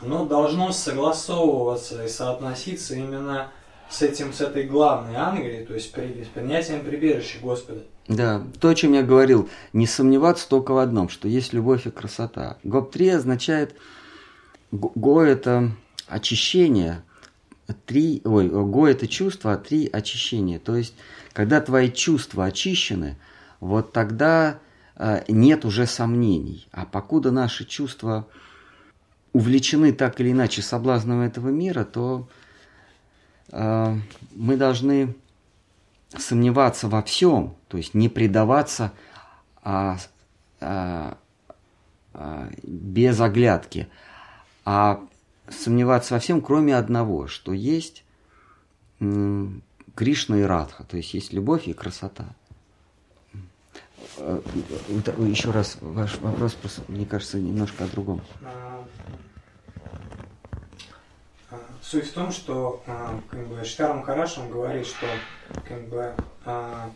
оно должно согласовываться и соотноситься именно с этим, с этой главной ангелой, то есть при, с принятием прибежища Господа. Да, то, о чем я говорил, не сомневаться только в одном, что есть любовь и красота. Гоп-3 означает, го – это очищение, три, ой, го – это чувство, а три – очищение. То есть, когда твои чувства очищены, вот тогда э, нет уже сомнений. А покуда наши чувства увлечены так или иначе соблазном этого мира, то э, мы должны сомневаться во всем, то есть не предаваться а, а, а, без оглядки, а сомневаться во всем, кроме одного, что есть Кришна и Радха, то есть есть любовь и красота. Э, еще раз ваш вопрос, мне кажется, немножко о другом. А, Суть в том, что а, как бы, Штар Махараш, он говорит, что как бы, а,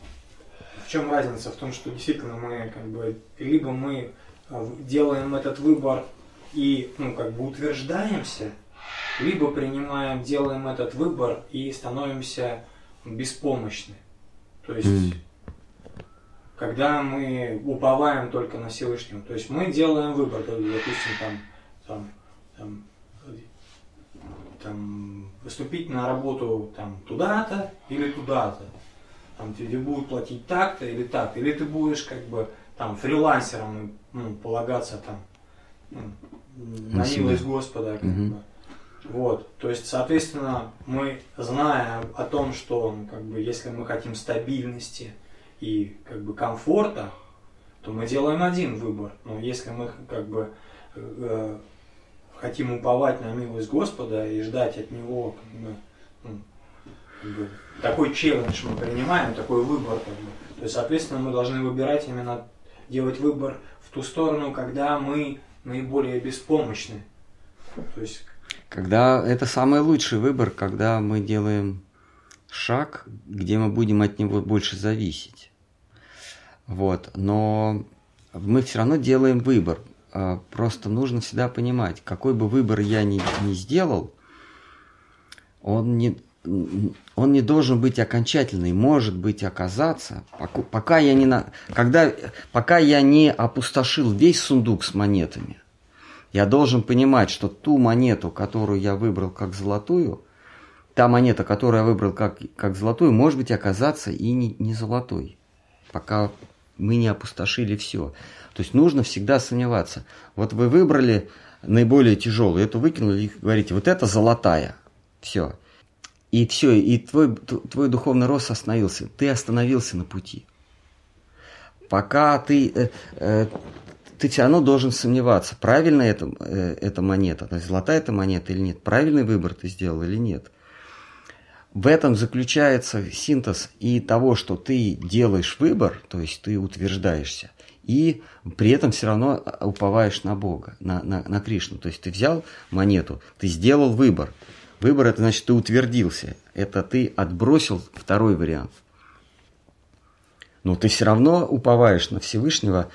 в чем разница? В том, что действительно мы как бы, либо мы а, делаем этот выбор и ну, как бы утверждаемся, либо принимаем, делаем этот выбор и становимся беспомощны. То есть, mm. когда мы уповаем только на Всевышнего. То есть мы делаем выбор, допустим, там, там, там там, поступить на работу там, туда-то или туда-то. Там тебе будут платить так-то или так. Или ты будешь как бы там фрилансером ну, полагаться там ну, на милость Господа. Как угу. бы. Вот, то есть, соответственно, мы, зная о том, что ну, как бы, если мы хотим стабильности и как бы комфорта, то мы делаем один выбор. Но если мы как бы э, хотим уповать на милость Господа и ждать от Него как бы, ну, как бы, такой челлендж мы принимаем, такой выбор. Как бы. То есть, соответственно, мы должны выбирать именно, делать выбор в ту сторону, когда мы наиболее беспомощны. То есть Когда это самый лучший выбор, когда мы делаем шаг, где мы будем от него больше зависеть. Вот. Но мы все равно делаем выбор. А, Просто нужно всегда понимать, какой бы выбор я ни, ни сделал, он не, он не должен быть окончательный, может быть оказаться, пока- я не, на, когда, пока я не опустошил весь сундук с монетами, я должен понимать, что ту монету, которую я выбрал как золотую, та монета, которую я выбрал как, как золотую, может быть оказаться и не, не золотой, пока мы не опустошили все. То есть нужно всегда сомневаться. Вот вы выбрали наиболее тяжелую, эту выкинули и говорите, вот это золотая. Все. И все, и твой, твой духовный рост остановился. Ты остановился на пути. Пока ты, э, э, ты все равно должен сомневаться, правильно это, э, эта монета, золотая эта монета или нет, правильный выбор ты сделал или нет. В этом заключается синтез и того, что ты делаешь выбор, то есть ты утверждаешься, и при этом все равно уповаешь на Бога, на, на, на Кришну. То есть ты взял монету, ты сделал выбор. Выбор это значит, ты утвердился. Это ты отбросил второй вариант. Но ты все равно уповаешь на Всевышнего,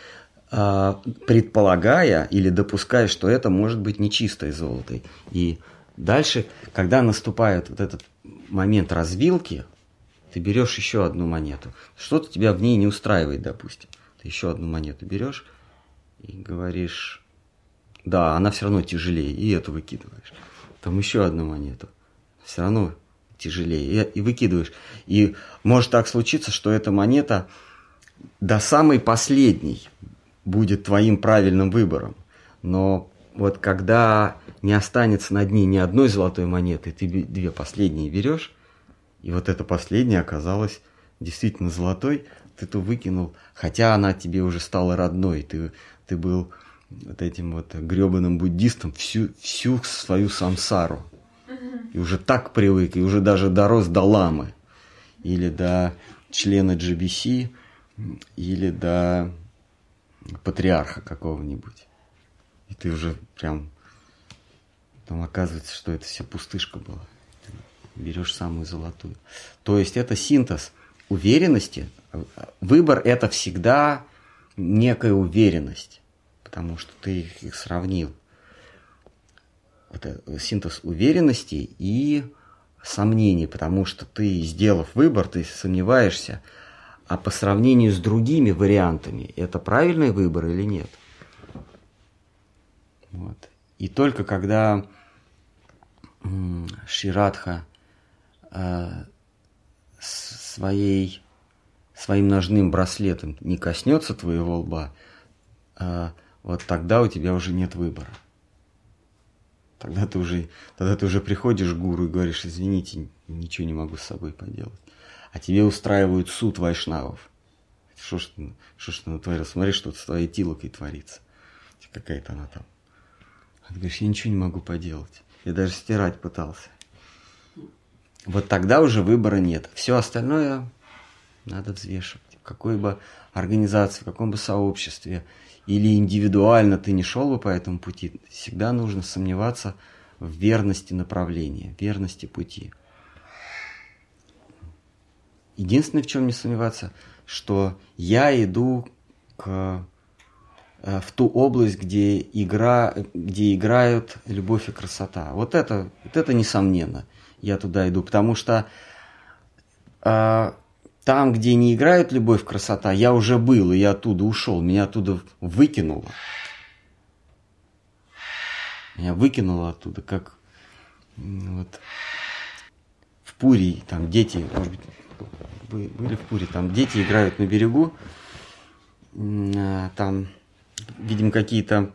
а, предполагая или допуская, что это может быть нечистой золотой. И дальше, когда наступает вот этот момент развилки, ты берешь еще одну монету. Что-то тебя в ней не устраивает, допустим. Ты еще одну монету берешь и говоришь, да, она все равно тяжелее, и эту выкидываешь. Там еще одну монету. Все равно тяжелее. И, и выкидываешь. И может так случиться, что эта монета до самой последней будет твоим правильным выбором. Но вот когда не останется на дне ни одной золотой монеты, ты две последние берешь, и вот эта последняя оказалась действительно золотой, ты ту выкинул, хотя она тебе уже стала родной, ты, ты был вот этим вот гребаным буддистом всю, всю свою самсару. И уже так привык, и уже даже дорос до ламы. Или до члена GBC, или до патриарха какого-нибудь. И ты уже прям... Там оказывается, что это все пустышка была. Ты берешь самую золотую. То есть это синтез уверенности. Выбор это всегда некая уверенность, потому что ты их, сравнил. Это синтез уверенности и сомнений, потому что ты, сделав выбор, ты сомневаешься, а по сравнению с другими вариантами, это правильный выбор или нет. Вот. И только когда Ширадха э, своей, своим ножным браслетом не коснется твоего лба, э, вот тогда у тебя уже нет выбора. Тогда ты уже, тогда ты уже приходишь к гуру и говоришь, извините, ничего не могу с собой поделать. А тебе устраивают суд вайшнавов. Что ж, что ж ты натворил? Смотри, что с твоей тилокой творится. Какая-то она там. А ты говоришь, я ничего не могу поделать. Я даже стирать пытался. Вот тогда уже выбора нет. Все остальное надо взвешивать. В какой бы организации, в каком бы сообществе или индивидуально ты не шел бы по этому пути, всегда нужно сомневаться в верности направления, верности пути. Единственное, в чем не сомневаться, что я иду к, э, в ту область, где, игра, где играют любовь и красота. Вот это, вот это несомненно. Я туда иду, потому что а, там, где не играют любовь, красота, я уже был, и я оттуда ушел, меня оттуда выкинуло. Меня выкинуло оттуда, как вот в Пури, там дети, может быть, были в Пури, там дети играют на берегу, а, там, видим, какие-то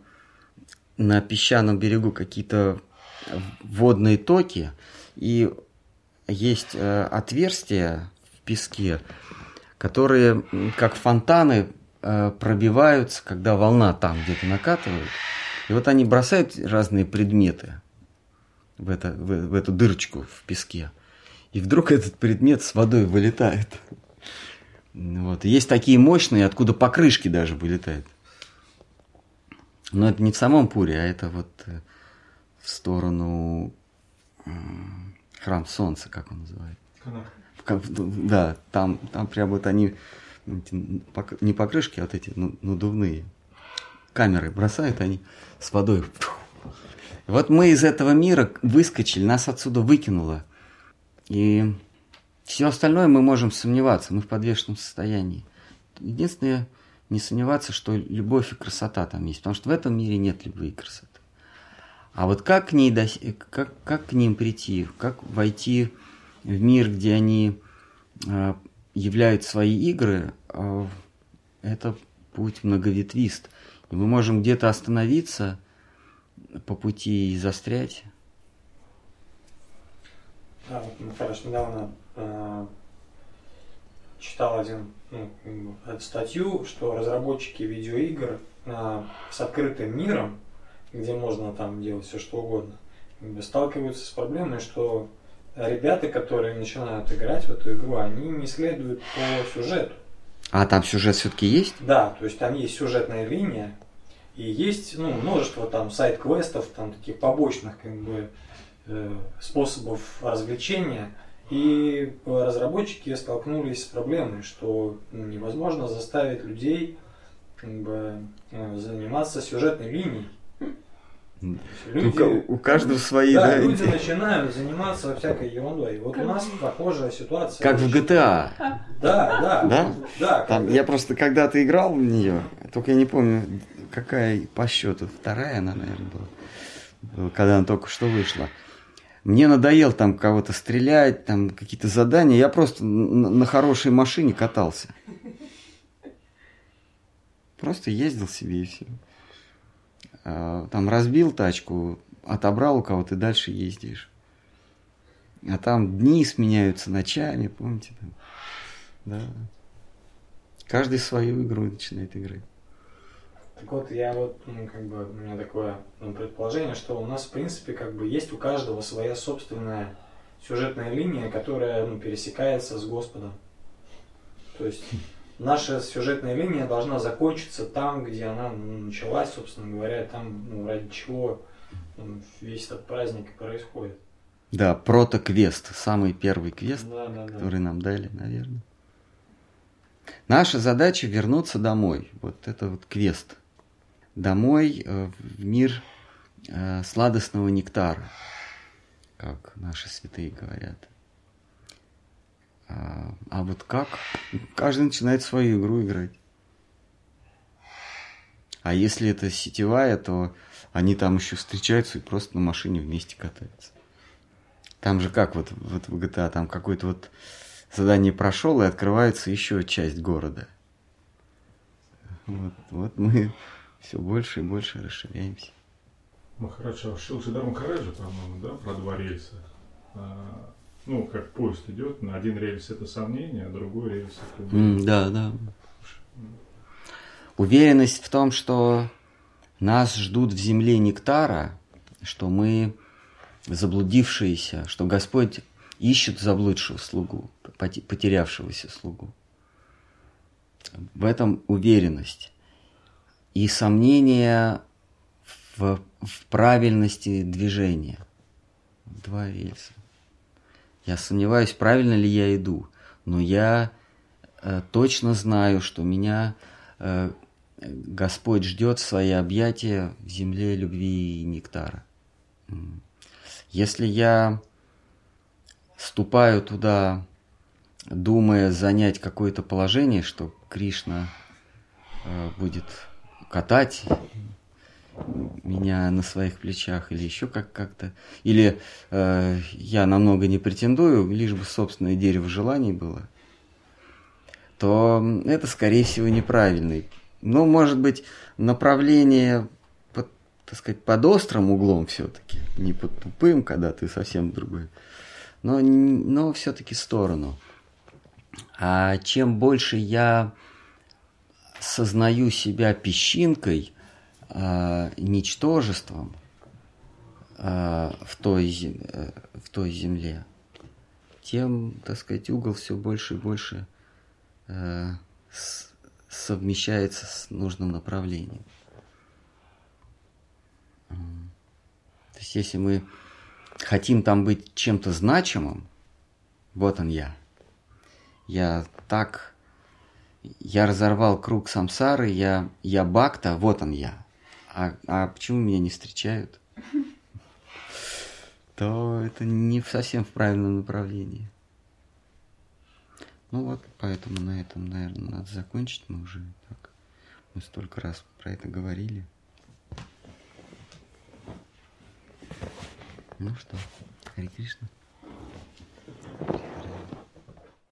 на песчаном берегу какие-то водные токи, и есть э, отверстия песке, которые как фонтаны э, пробиваются, когда волна там где-то накатывает. И вот они бросают разные предметы в, это, в, в эту дырочку в песке. И вдруг этот предмет с водой вылетает. Вот. Есть такие мощные, откуда покрышки даже вылетают. Но это не в самом Пуре, а это вот э, в сторону храм Солнца, как он называется. Канах. Да, там, там прям вот они не покрышки, а вот эти ну, надувные камеры бросают, они с водой. Вот мы из этого мира выскочили, нас отсюда выкинуло. И все остальное мы можем сомневаться, мы в подвешенном состоянии. Единственное, не сомневаться, что любовь и красота там есть, потому что в этом мире нет любви и красоты. А вот как к, ней как, как к ним прийти, как войти в мир, где они э, являют свои игры, э, это путь многоветвист. И мы можем где-то остановиться по пути и застрять. Да, вот Михайлович недавно э, читал один, ну, статью, что разработчики видеоигр э, с открытым миром, где можно там делать все что угодно, сталкиваются с проблемой, что ребята, которые начинают играть в эту игру, они не следуют по сюжету. А там сюжет все-таки есть? Да, то есть там есть сюжетная линия, и есть ну, множество там сайт-квестов, там таких побочных как бы, э, способов развлечения. И разработчики столкнулись с проблемой, что невозможно заставить людей как бы, э, заниматься сюжетной линией. Люди, у, у каждого свои, да, да, люди начинают заниматься всякой ерундой. Вот у нас похожая ситуация. Как в GTA. Да, да. Да? Да. Там, я просто когда-то играл в нее, только я не помню, какая по счету, вторая она, наверное, была, когда она только что вышла. Мне надоело там кого-то стрелять, там какие-то задания. Я просто на, на хорошей машине катался. Просто ездил себе и все. А, там разбил тачку, отобрал у кого-то и дальше ездишь. А там дни сменяются ночами, помните? Там? Да. Каждый свою игру начинает играть. Так вот, я вот, ну, как бы, у меня такое ну, предположение, что у нас, в принципе, как бы есть у каждого своя собственная сюжетная линия, которая ну, пересекается с Господом. То есть наша сюжетная линия должна закончиться там, где она началась, собственно говоря, там, ну, ради чего ну, весь этот праздник и происходит. Да, протоквест, самый первый квест, да, да, да. который нам дали, наверное. Наша задача вернуться домой. Вот это вот квест. Домой э, в мир э, сладостного нектара, как наши святые говорят. А, а вот как? Каждый начинает свою игру играть. А если это сетевая, то они там еще встречаются и просто на машине вместе катаются. Там же как вот, вот в GTA, там какое-то вот задание прошел, и открывается еще часть города. Вот, вот мы все больше и больше расширяемся. Махарадж, а в Шилшидар Махараджа, по-моему, да, про два рельса. Ну, как поезд идет, на один рельс это сомнение, а другой рельс это... Mm, да, да. Уверенность в том, что нас ждут в земле нектара, что мы заблудившиеся, что Господь ищет заблудшего слугу, потерявшегося слугу. В этом уверенность. И сомнение в, в правильности движения. Два рельса. Я сомневаюсь, правильно ли я иду, но я э, точно знаю, что меня э, Господь ждет в свои объятия в земле любви и нектара. Если я ступаю туда, думая занять какое-то положение, что Кришна э, будет катать меня на своих плечах или еще как- как-то. Или э, я намного не претендую, лишь бы собственное дерево желаний было, то это, скорее всего, неправильный. Но, может быть, направление, под, так сказать, под острым углом все-таки, не под тупым, когда ты совсем другой, но, но все-таки сторону. А чем больше я сознаю себя песчинкой, э, ничтожеством э, в, той, э, в той земле, тем, так сказать, угол все больше и больше э, с, совмещается с нужным направлением. есть, если мы хотим там быть чем-то значимым, вот он я. Я так... Я разорвал круг самсары, я, я бакта, вот он я. А, а почему меня не встречают? То это не совсем в правильном направлении. Ну вот, поэтому на этом, наверное, надо закончить. Мы уже так, мы столько раз про это говорили. Ну что, Хари Кришна.